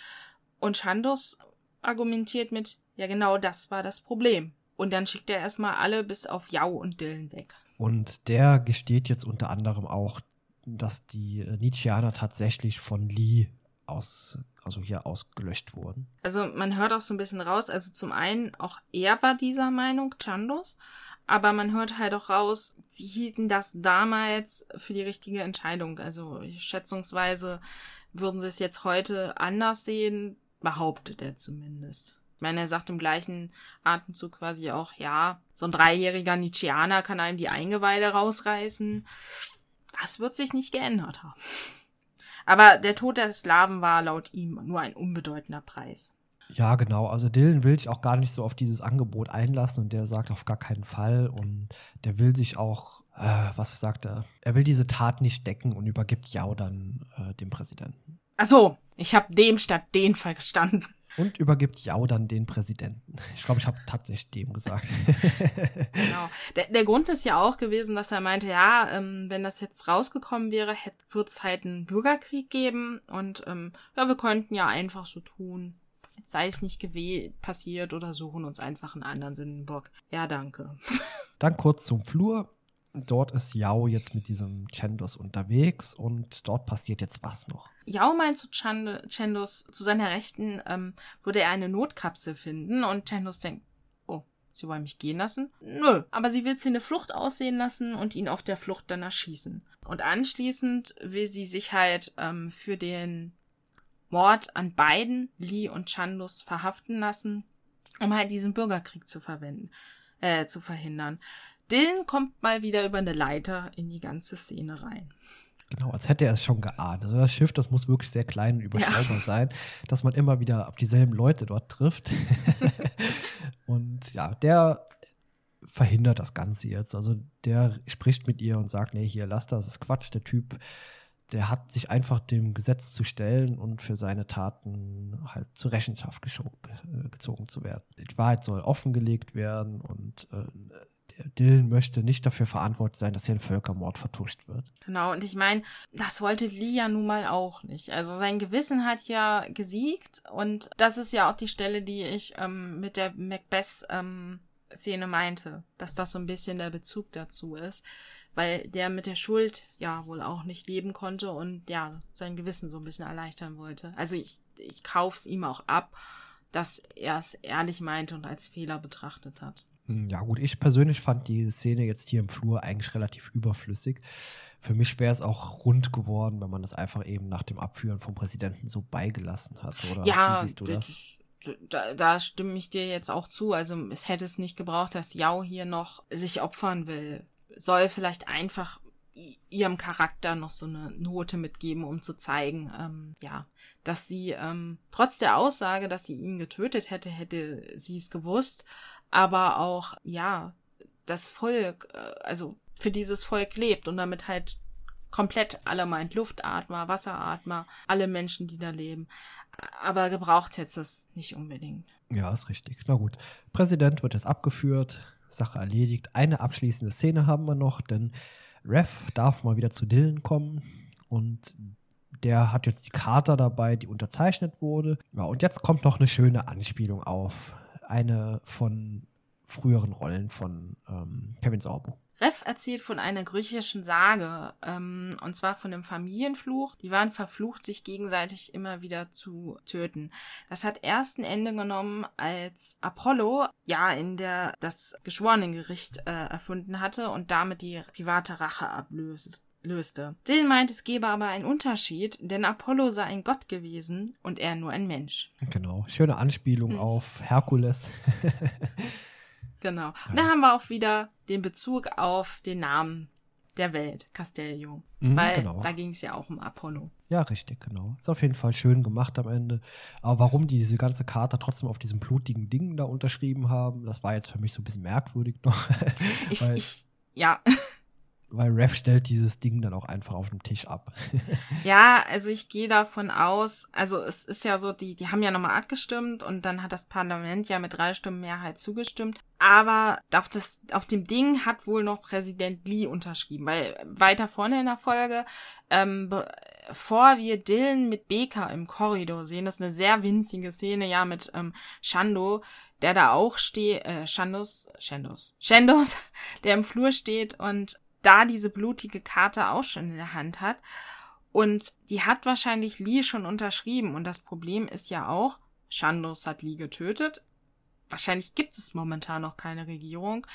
Und Chandos argumentiert mit, ja genau das war das Problem. Und dann schickt er erstmal alle bis auf Yao und Dylan weg. Und der gesteht jetzt unter anderem auch, dass die Nietzscheaner tatsächlich von Lee aus, also hier ausgelöscht wurden. Also man hört auch so ein bisschen raus, also zum einen auch er war dieser Meinung, Chandos, aber man hört halt auch raus, sie hielten das damals für die richtige Entscheidung. Also schätzungsweise würden sie es jetzt heute anders sehen, behauptet er zumindest. Ich meine, er sagt im gleichen Atemzug quasi auch, ja, so ein dreijähriger Nietzscheaner kann einem die Eingeweide rausreißen. Das wird sich nicht geändert haben. Aber der Tod der Slawen war laut ihm nur ein unbedeutender Preis. Ja, genau. Also Dylan will sich auch gar nicht so auf dieses Angebot einlassen und der sagt auf gar keinen Fall und der will sich auch, äh, was sagt er, er will diese Tat nicht decken und übergibt Yao dann äh, dem Präsidenten. Ach so, ich habe dem statt den verstanden. Und übergibt Yao dann den Präsidenten. Ich glaube, ich habe tatsächlich dem gesagt. genau. Der, der, Grund ist ja auch gewesen, dass er meinte, ja, ähm, wenn das jetzt rausgekommen wäre, wird es halt einen Bürgerkrieg geben. Und ähm, ja, wir könnten ja einfach so tun, sei es nicht passiert oder suchen uns einfach einen anderen Sündenbock. Ja, danke. Dann kurz zum Flur. Dort ist Yao jetzt mit diesem Chandos unterwegs und dort passiert jetzt was noch. Yao meint zu Chandos, zu seiner Rechten ähm, würde er eine Notkapsel finden und Chandos denkt, oh, sie wollen mich gehen lassen? Nö, aber sie will sie eine Flucht aussehen lassen und ihn auf der Flucht dann erschießen. Und anschließend will sie sich halt ähm, für den Mord an beiden, Lee und Chandos, verhaften lassen, um halt diesen Bürgerkrieg zu verwenden, äh, zu verhindern. Dylan kommt mal wieder über eine Leiter in die ganze Szene rein. Genau, als hätte er es schon geahnt. Also das Schiff, das muss wirklich sehr klein und überschaubar ja. sein, dass man immer wieder auf dieselben Leute dort trifft. und ja, der verhindert das Ganze jetzt. Also der spricht mit ihr und sagt, nee, hier, lass das, das ist Quatsch. Der Typ der hat sich einfach dem Gesetz zu stellen und für seine Taten halt zur Rechenschaft gezogen zu werden. Die Wahrheit soll offengelegt werden und äh, Dylan möchte nicht dafür verantwortlich sein, dass hier ein Völkermord vertuscht wird. Genau, und ich meine, das wollte Lee ja nun mal auch nicht. Also sein Gewissen hat ja gesiegt und das ist ja auch die Stelle, die ich ähm, mit der Macbeth ähm, Szene meinte, dass das so ein bisschen der Bezug dazu ist weil der mit der Schuld ja wohl auch nicht leben konnte und ja, sein Gewissen so ein bisschen erleichtern wollte. Also ich, ich kauf's ihm auch ab, dass er es ehrlich meinte und als Fehler betrachtet hat. Hm, ja, gut, ich persönlich fand die Szene jetzt hier im Flur eigentlich relativ überflüssig. Für mich wäre es auch rund geworden, wenn man das einfach eben nach dem Abführen vom Präsidenten so beigelassen hat. Oder ja, wie siehst du das? Da, da stimme ich dir jetzt auch zu. Also es hätte es nicht gebraucht, dass Yao hier noch sich opfern will soll vielleicht einfach ihrem Charakter noch so eine Note mitgeben, um zu zeigen, ähm, ja, dass sie ähm, trotz der Aussage, dass sie ihn getötet hätte, hätte sie es gewusst, aber auch, ja, das Volk, äh, also für dieses Volk lebt und damit halt komplett alle meint, Luftatmer, Wasseratmer, alle Menschen, die da leben. Aber gebraucht hätte es nicht unbedingt. Ja, ist richtig. Na gut. Präsident wird jetzt abgeführt. Sache erledigt. Eine abschließende Szene haben wir noch, denn Rev darf mal wieder zu Dylan kommen und der hat jetzt die Karte dabei, die unterzeichnet wurde. Ja, und jetzt kommt noch eine schöne Anspielung auf eine von früheren Rollen von ähm, Kevin Sorbo. Reff erzählt von einer griechischen Sage, ähm, und zwar von einem Familienfluch. Die waren verflucht, sich gegenseitig immer wieder zu töten. Das hat erst ein Ende genommen, als Apollo ja in der das Geschworenengericht äh, erfunden hatte und damit die private Rache ablöst löste. Dill meint, es gebe aber einen Unterschied, denn Apollo sei ein Gott gewesen und er nur ein Mensch. Genau, schöne Anspielung hm. auf Herkules. Genau. Und da haben wir auch wieder den Bezug auf den Namen der Welt, Castellio. Mhm, weil genau. da ging es ja auch um Apollo. Ja, richtig, genau. Ist auf jeden Fall schön gemacht am Ende. Aber warum die diese ganze Karte trotzdem auf diesem blutigen Ding da unterschrieben haben, das war jetzt für mich so ein bisschen merkwürdig noch. ich, ich, ja. Weil Rev stellt dieses Ding dann auch einfach auf dem Tisch ab. ja, also ich gehe davon aus, also es ist ja so, die, die haben ja nochmal abgestimmt und dann hat das Parlament ja mit drei Stimmen Mehrheit zugestimmt. Aber auf, das, auf dem Ding hat wohl noch Präsident Lee unterschrieben, weil weiter vorne in der Folge, ähm, bevor wir Dylan mit Baker im Korridor sehen, das ist eine sehr winzige Szene, ja, mit ähm, Shando, der da auch steht, äh, Shandos, Shandos, Shandos, der im Flur steht und da diese blutige Karte auch schon in der Hand hat. Und die hat wahrscheinlich Lee schon unterschrieben. Und das Problem ist ja auch, Shandos hat Lee getötet. Wahrscheinlich gibt es momentan noch keine Regierung.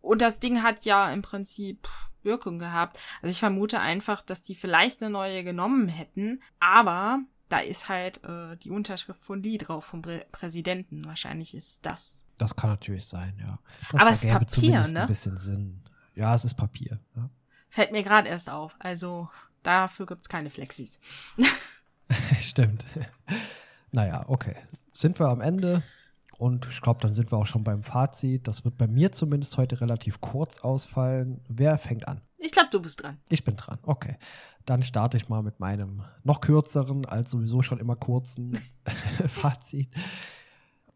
Und das Ding hat ja im Prinzip Wirkung gehabt. Also ich vermute einfach, dass die vielleicht eine neue genommen hätten. Aber da ist halt äh, die Unterschrift von Lee drauf, vom Prä Präsidenten. Wahrscheinlich ist das. Das kann natürlich sein, ja. Das Aber es ist Papier, ne? Ein bisschen Sinn. Ja, es ist Papier. Ja. Fällt mir gerade erst auf. Also dafür gibt's keine Flexis. Stimmt. Naja, okay. Sind wir am Ende und ich glaube, dann sind wir auch schon beim Fazit. Das wird bei mir zumindest heute relativ kurz ausfallen. Wer fängt an? Ich glaube, du bist dran. Ich bin dran, okay. Dann starte ich mal mit meinem noch kürzeren, als sowieso schon immer kurzen Fazit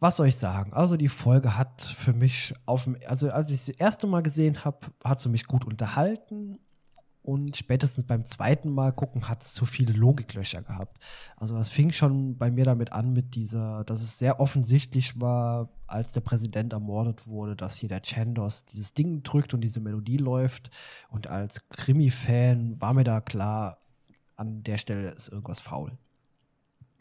was soll ich sagen? Also die Folge hat für mich auf dem, also als ich sie das erste Mal gesehen habe, hat sie mich gut unterhalten und spätestens beim zweiten Mal gucken hat es zu viele Logiklöcher gehabt. Also das fing schon bei mir damit an mit dieser, dass es sehr offensichtlich war, als der Präsident ermordet wurde, dass hier der Chandos dieses Ding drückt und diese Melodie läuft und als Krimi-Fan war mir da klar, an der Stelle ist irgendwas faul.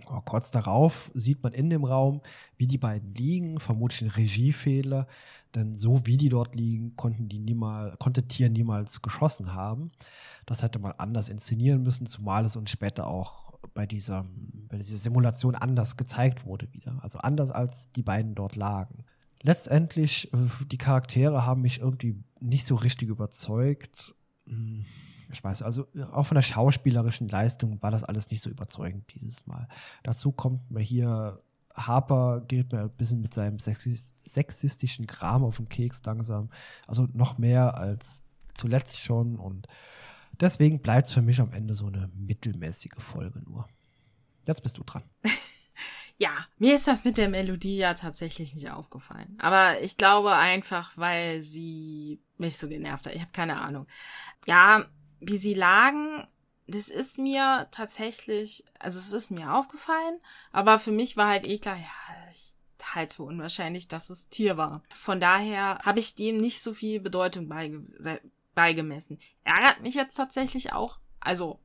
Oh, kurz darauf sieht man in dem Raum, wie die beiden liegen, vermutlich ein Regiefehler, denn so wie die dort liegen, konnten die niemals, konnte Tier niemals geschossen haben. Das hätte man anders inszenieren müssen, zumal es uns später auch bei dieser, bei dieser Simulation anders gezeigt wurde wieder. Also anders als die beiden dort lagen. Letztendlich, äh, die Charaktere haben mich irgendwie nicht so richtig überzeugt. Hm ich weiß, also auch von der schauspielerischen Leistung war das alles nicht so überzeugend dieses Mal. Dazu kommt mir hier, Harper geht mir ein bisschen mit seinem sexistischen Kram auf den Keks langsam. Also noch mehr als zuletzt schon und deswegen bleibt es für mich am Ende so eine mittelmäßige Folge nur. Jetzt bist du dran. Ja, mir ist das mit der Melodie ja tatsächlich nicht aufgefallen. Aber ich glaube einfach, weil sie mich so genervt hat. Ich habe keine Ahnung. Ja, wie sie lagen, das ist mir tatsächlich, also es ist mir aufgefallen, aber für mich war halt eh klar, ja, ich halte für unwahrscheinlich, dass es Tier war. Von daher habe ich dem nicht so viel Bedeutung beige beigemessen. Ärgert mich jetzt tatsächlich auch, also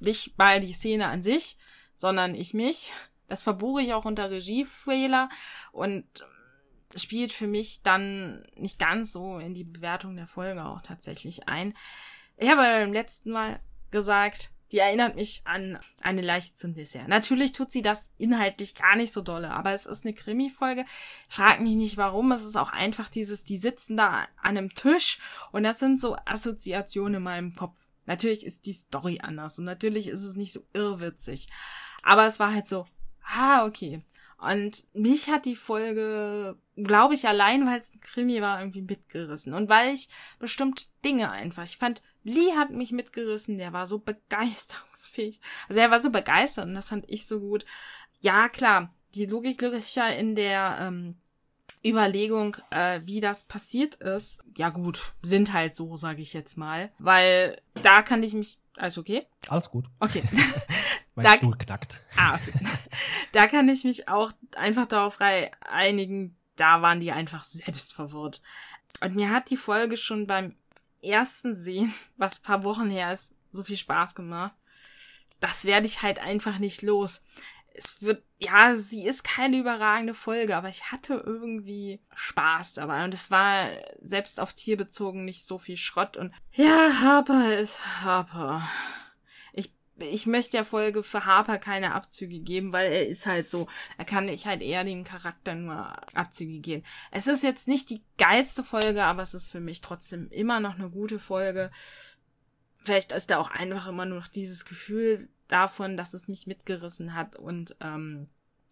nicht mal die Szene an sich, sondern ich mich. Das verbuche ich auch unter Regiefehler und spielt für mich dann nicht ganz so in die Bewertung der Folge auch tatsächlich ein. Ich habe beim letzten Mal gesagt, die erinnert mich an eine Leiche zum Dessert. Natürlich tut sie das inhaltlich gar nicht so dolle, aber es ist eine Krimi-Folge. Frag mich nicht warum. Es ist auch einfach dieses, die sitzen da an einem Tisch und das sind so Assoziationen in meinem Kopf. Natürlich ist die Story anders und natürlich ist es nicht so irrwitzig. Aber es war halt so, ah, okay. Und mich hat die Folge, glaube ich, allein, weil es ein Krimi war, irgendwie mitgerissen. Und weil ich bestimmte Dinge einfach, ich fand, Lee hat mich mitgerissen, der war so begeisterungsfähig. Also er war so begeistert und das fand ich so gut. Ja, klar, die Logiklöcher in der ähm, Überlegung, äh, wie das passiert ist, ja gut, sind halt so, sage ich jetzt mal. Weil da kann ich mich. Alles okay? Alles gut. Okay. mein da, Stuhl knackt. Ah, da kann ich mich auch einfach darauf einigen, da waren die einfach selbst verwirrt. Und mir hat die Folge schon beim ersten Sehen, was paar Wochen her ist, so viel Spaß gemacht. Das werde ich halt einfach nicht los. Es wird, ja, sie ist keine überragende Folge, aber ich hatte irgendwie Spaß dabei. Und es war selbst auf Tier bezogen nicht so viel Schrott. Und ja, Harper ist Harper ich möchte der Folge für Harper keine Abzüge geben, weil er ist halt so, er kann ich halt eher dem Charakter nur Abzüge geben. Es ist jetzt nicht die geilste Folge, aber es ist für mich trotzdem immer noch eine gute Folge. Vielleicht ist da auch einfach immer nur noch dieses Gefühl davon, dass es mich mitgerissen hat und ähm,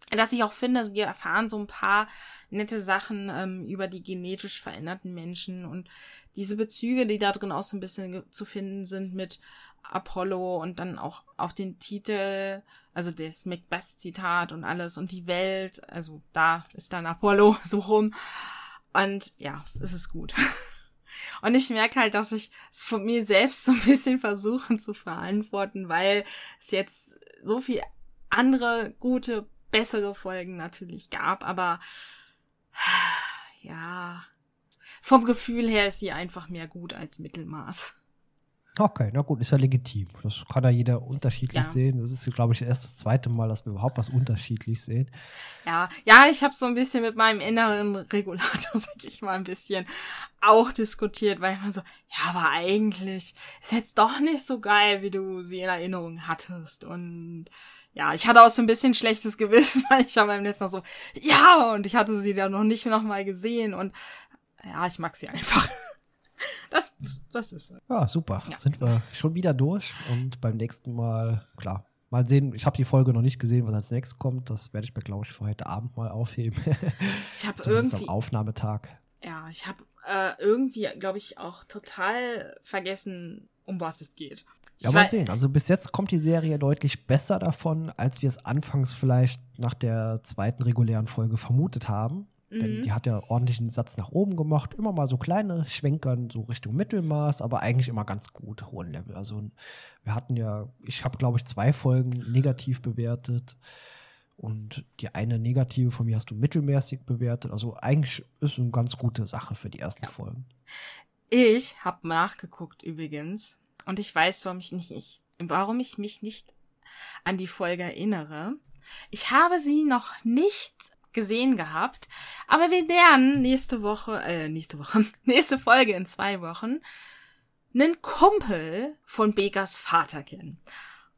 dass ich auch finde, wir erfahren so ein paar nette Sachen ähm, über die genetisch veränderten Menschen und diese Bezüge, die da drin auch so ein bisschen zu finden sind mit Apollo und dann auch auf den Titel, also das Macbeth-Zitat und alles und die Welt, also da ist dann Apollo so rum. Und ja, es ist gut. Und ich merke halt, dass ich es von mir selbst so ein bisschen versuchen zu verantworten, weil es jetzt so viel andere gute, bessere Folgen natürlich gab, aber ja, vom Gefühl her ist sie einfach mehr gut als Mittelmaß. Okay, na gut, ist ja legitim. Das kann ja jeder unterschiedlich ja. sehen. Das ist, glaube ich, erst das zweite Mal, dass wir überhaupt was unterschiedlich sehen. Ja, ja, ich habe so ein bisschen mit meinem inneren Regulator, sag ich mal, ein bisschen auch diskutiert, weil ich immer so, ja, aber eigentlich ist jetzt doch nicht so geil, wie du sie in Erinnerung hattest. Und ja, ich hatte auch so ein bisschen schlechtes Gewissen, weil ich ja beim letzten Mal so, ja, und ich hatte sie dann noch nicht noch mal gesehen und ja, ich mag sie einfach. Das, das ist. Ja, super. Ja. Sind wir schon wieder durch und beim nächsten Mal, klar, mal sehen. Ich habe die Folge noch nicht gesehen, was als nächstes kommt. Das werde ich mir, glaube ich, für heute Abend mal aufheben. Ich habe irgendwie. am Aufnahmetag. Ja, ich habe äh, irgendwie, glaube ich, auch total vergessen, um was es geht. Ja, mal sehen. Also bis jetzt kommt die Serie deutlich besser davon, als wir es anfangs vielleicht nach der zweiten regulären Folge vermutet haben. Denn mhm. die hat ja ordentlichen Satz nach oben gemacht. Immer mal so kleine Schwenkern, so Richtung Mittelmaß, aber eigentlich immer ganz gut, hohen Level. Also wir hatten ja, ich habe, glaube ich, zwei Folgen negativ bewertet. Und die eine negative von mir hast du mittelmäßig bewertet. Also eigentlich ist es eine ganz gute Sache für die ersten ja. Folgen. Ich habe nachgeguckt übrigens. Und ich weiß, warum ich, nicht, warum ich mich nicht an die Folge erinnere. Ich habe sie noch nicht gesehen gehabt. Aber wir lernen nächste Woche, äh, nächste Woche, nächste Folge in zwei Wochen, einen Kumpel von Bekas Vater kennen.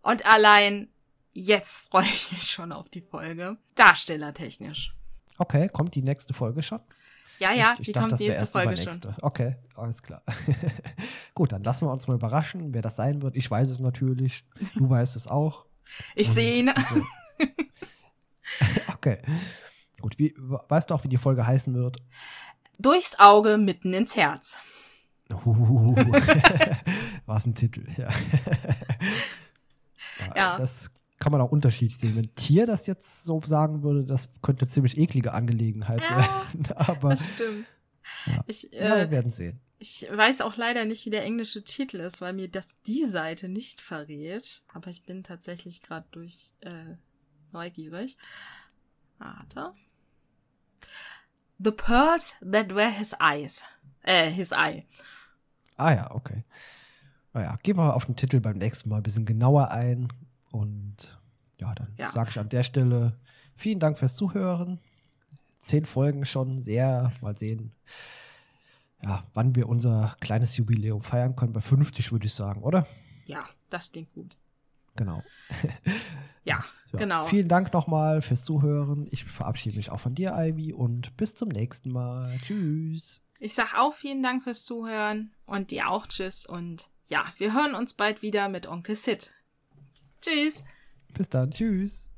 Und allein jetzt freue ich mich schon auf die Folge. Darstellertechnisch. Okay, kommt die nächste Folge schon? Ja, ja, ich, ich die dachte, kommt nächste Folge schon. Okay, alles klar. Gut, dann lassen wir uns mal überraschen, wer das sein wird. Ich weiß es natürlich. Du weißt es auch. Ich sehe ihn. Also, okay. Gut, wie, weißt du auch, wie die Folge heißen wird? Durchs Auge mitten ins Herz. Uh, was ein Titel, ja. ja, ja. Das kann man auch unterschiedlich sehen. Wenn Tier das jetzt so sagen würde, das könnte eine ziemlich eklige Angelegenheit ja, werden. Aber, das stimmt. Ja. Ich, äh, ja, wir werden sehen. Ich weiß auch leider nicht, wie der englische Titel ist, weil mir das die Seite nicht verrät. Aber ich bin tatsächlich gerade durch äh, neugierig. Warte. The Pearls That Were His Eyes. Äh, His Eye. Ah ja, okay. Naja, gehen wir auf den Titel beim nächsten Mal ein bisschen genauer ein. Und ja, dann ja. sage ich an der Stelle vielen Dank fürs Zuhören. Zehn Folgen schon, sehr. Mal sehen, ja, wann wir unser kleines Jubiläum feiern können. Bei 50 würde ich sagen, oder? Ja, das klingt gut. Genau. ja. Ja, genau. Vielen Dank nochmal fürs Zuhören. Ich verabschiede mich auch von dir, Ivy, und bis zum nächsten Mal. Tschüss. Ich sag auch vielen Dank fürs Zuhören und dir auch Tschüss. Und ja, wir hören uns bald wieder mit Onkel Sid. Tschüss. Bis dann. Tschüss.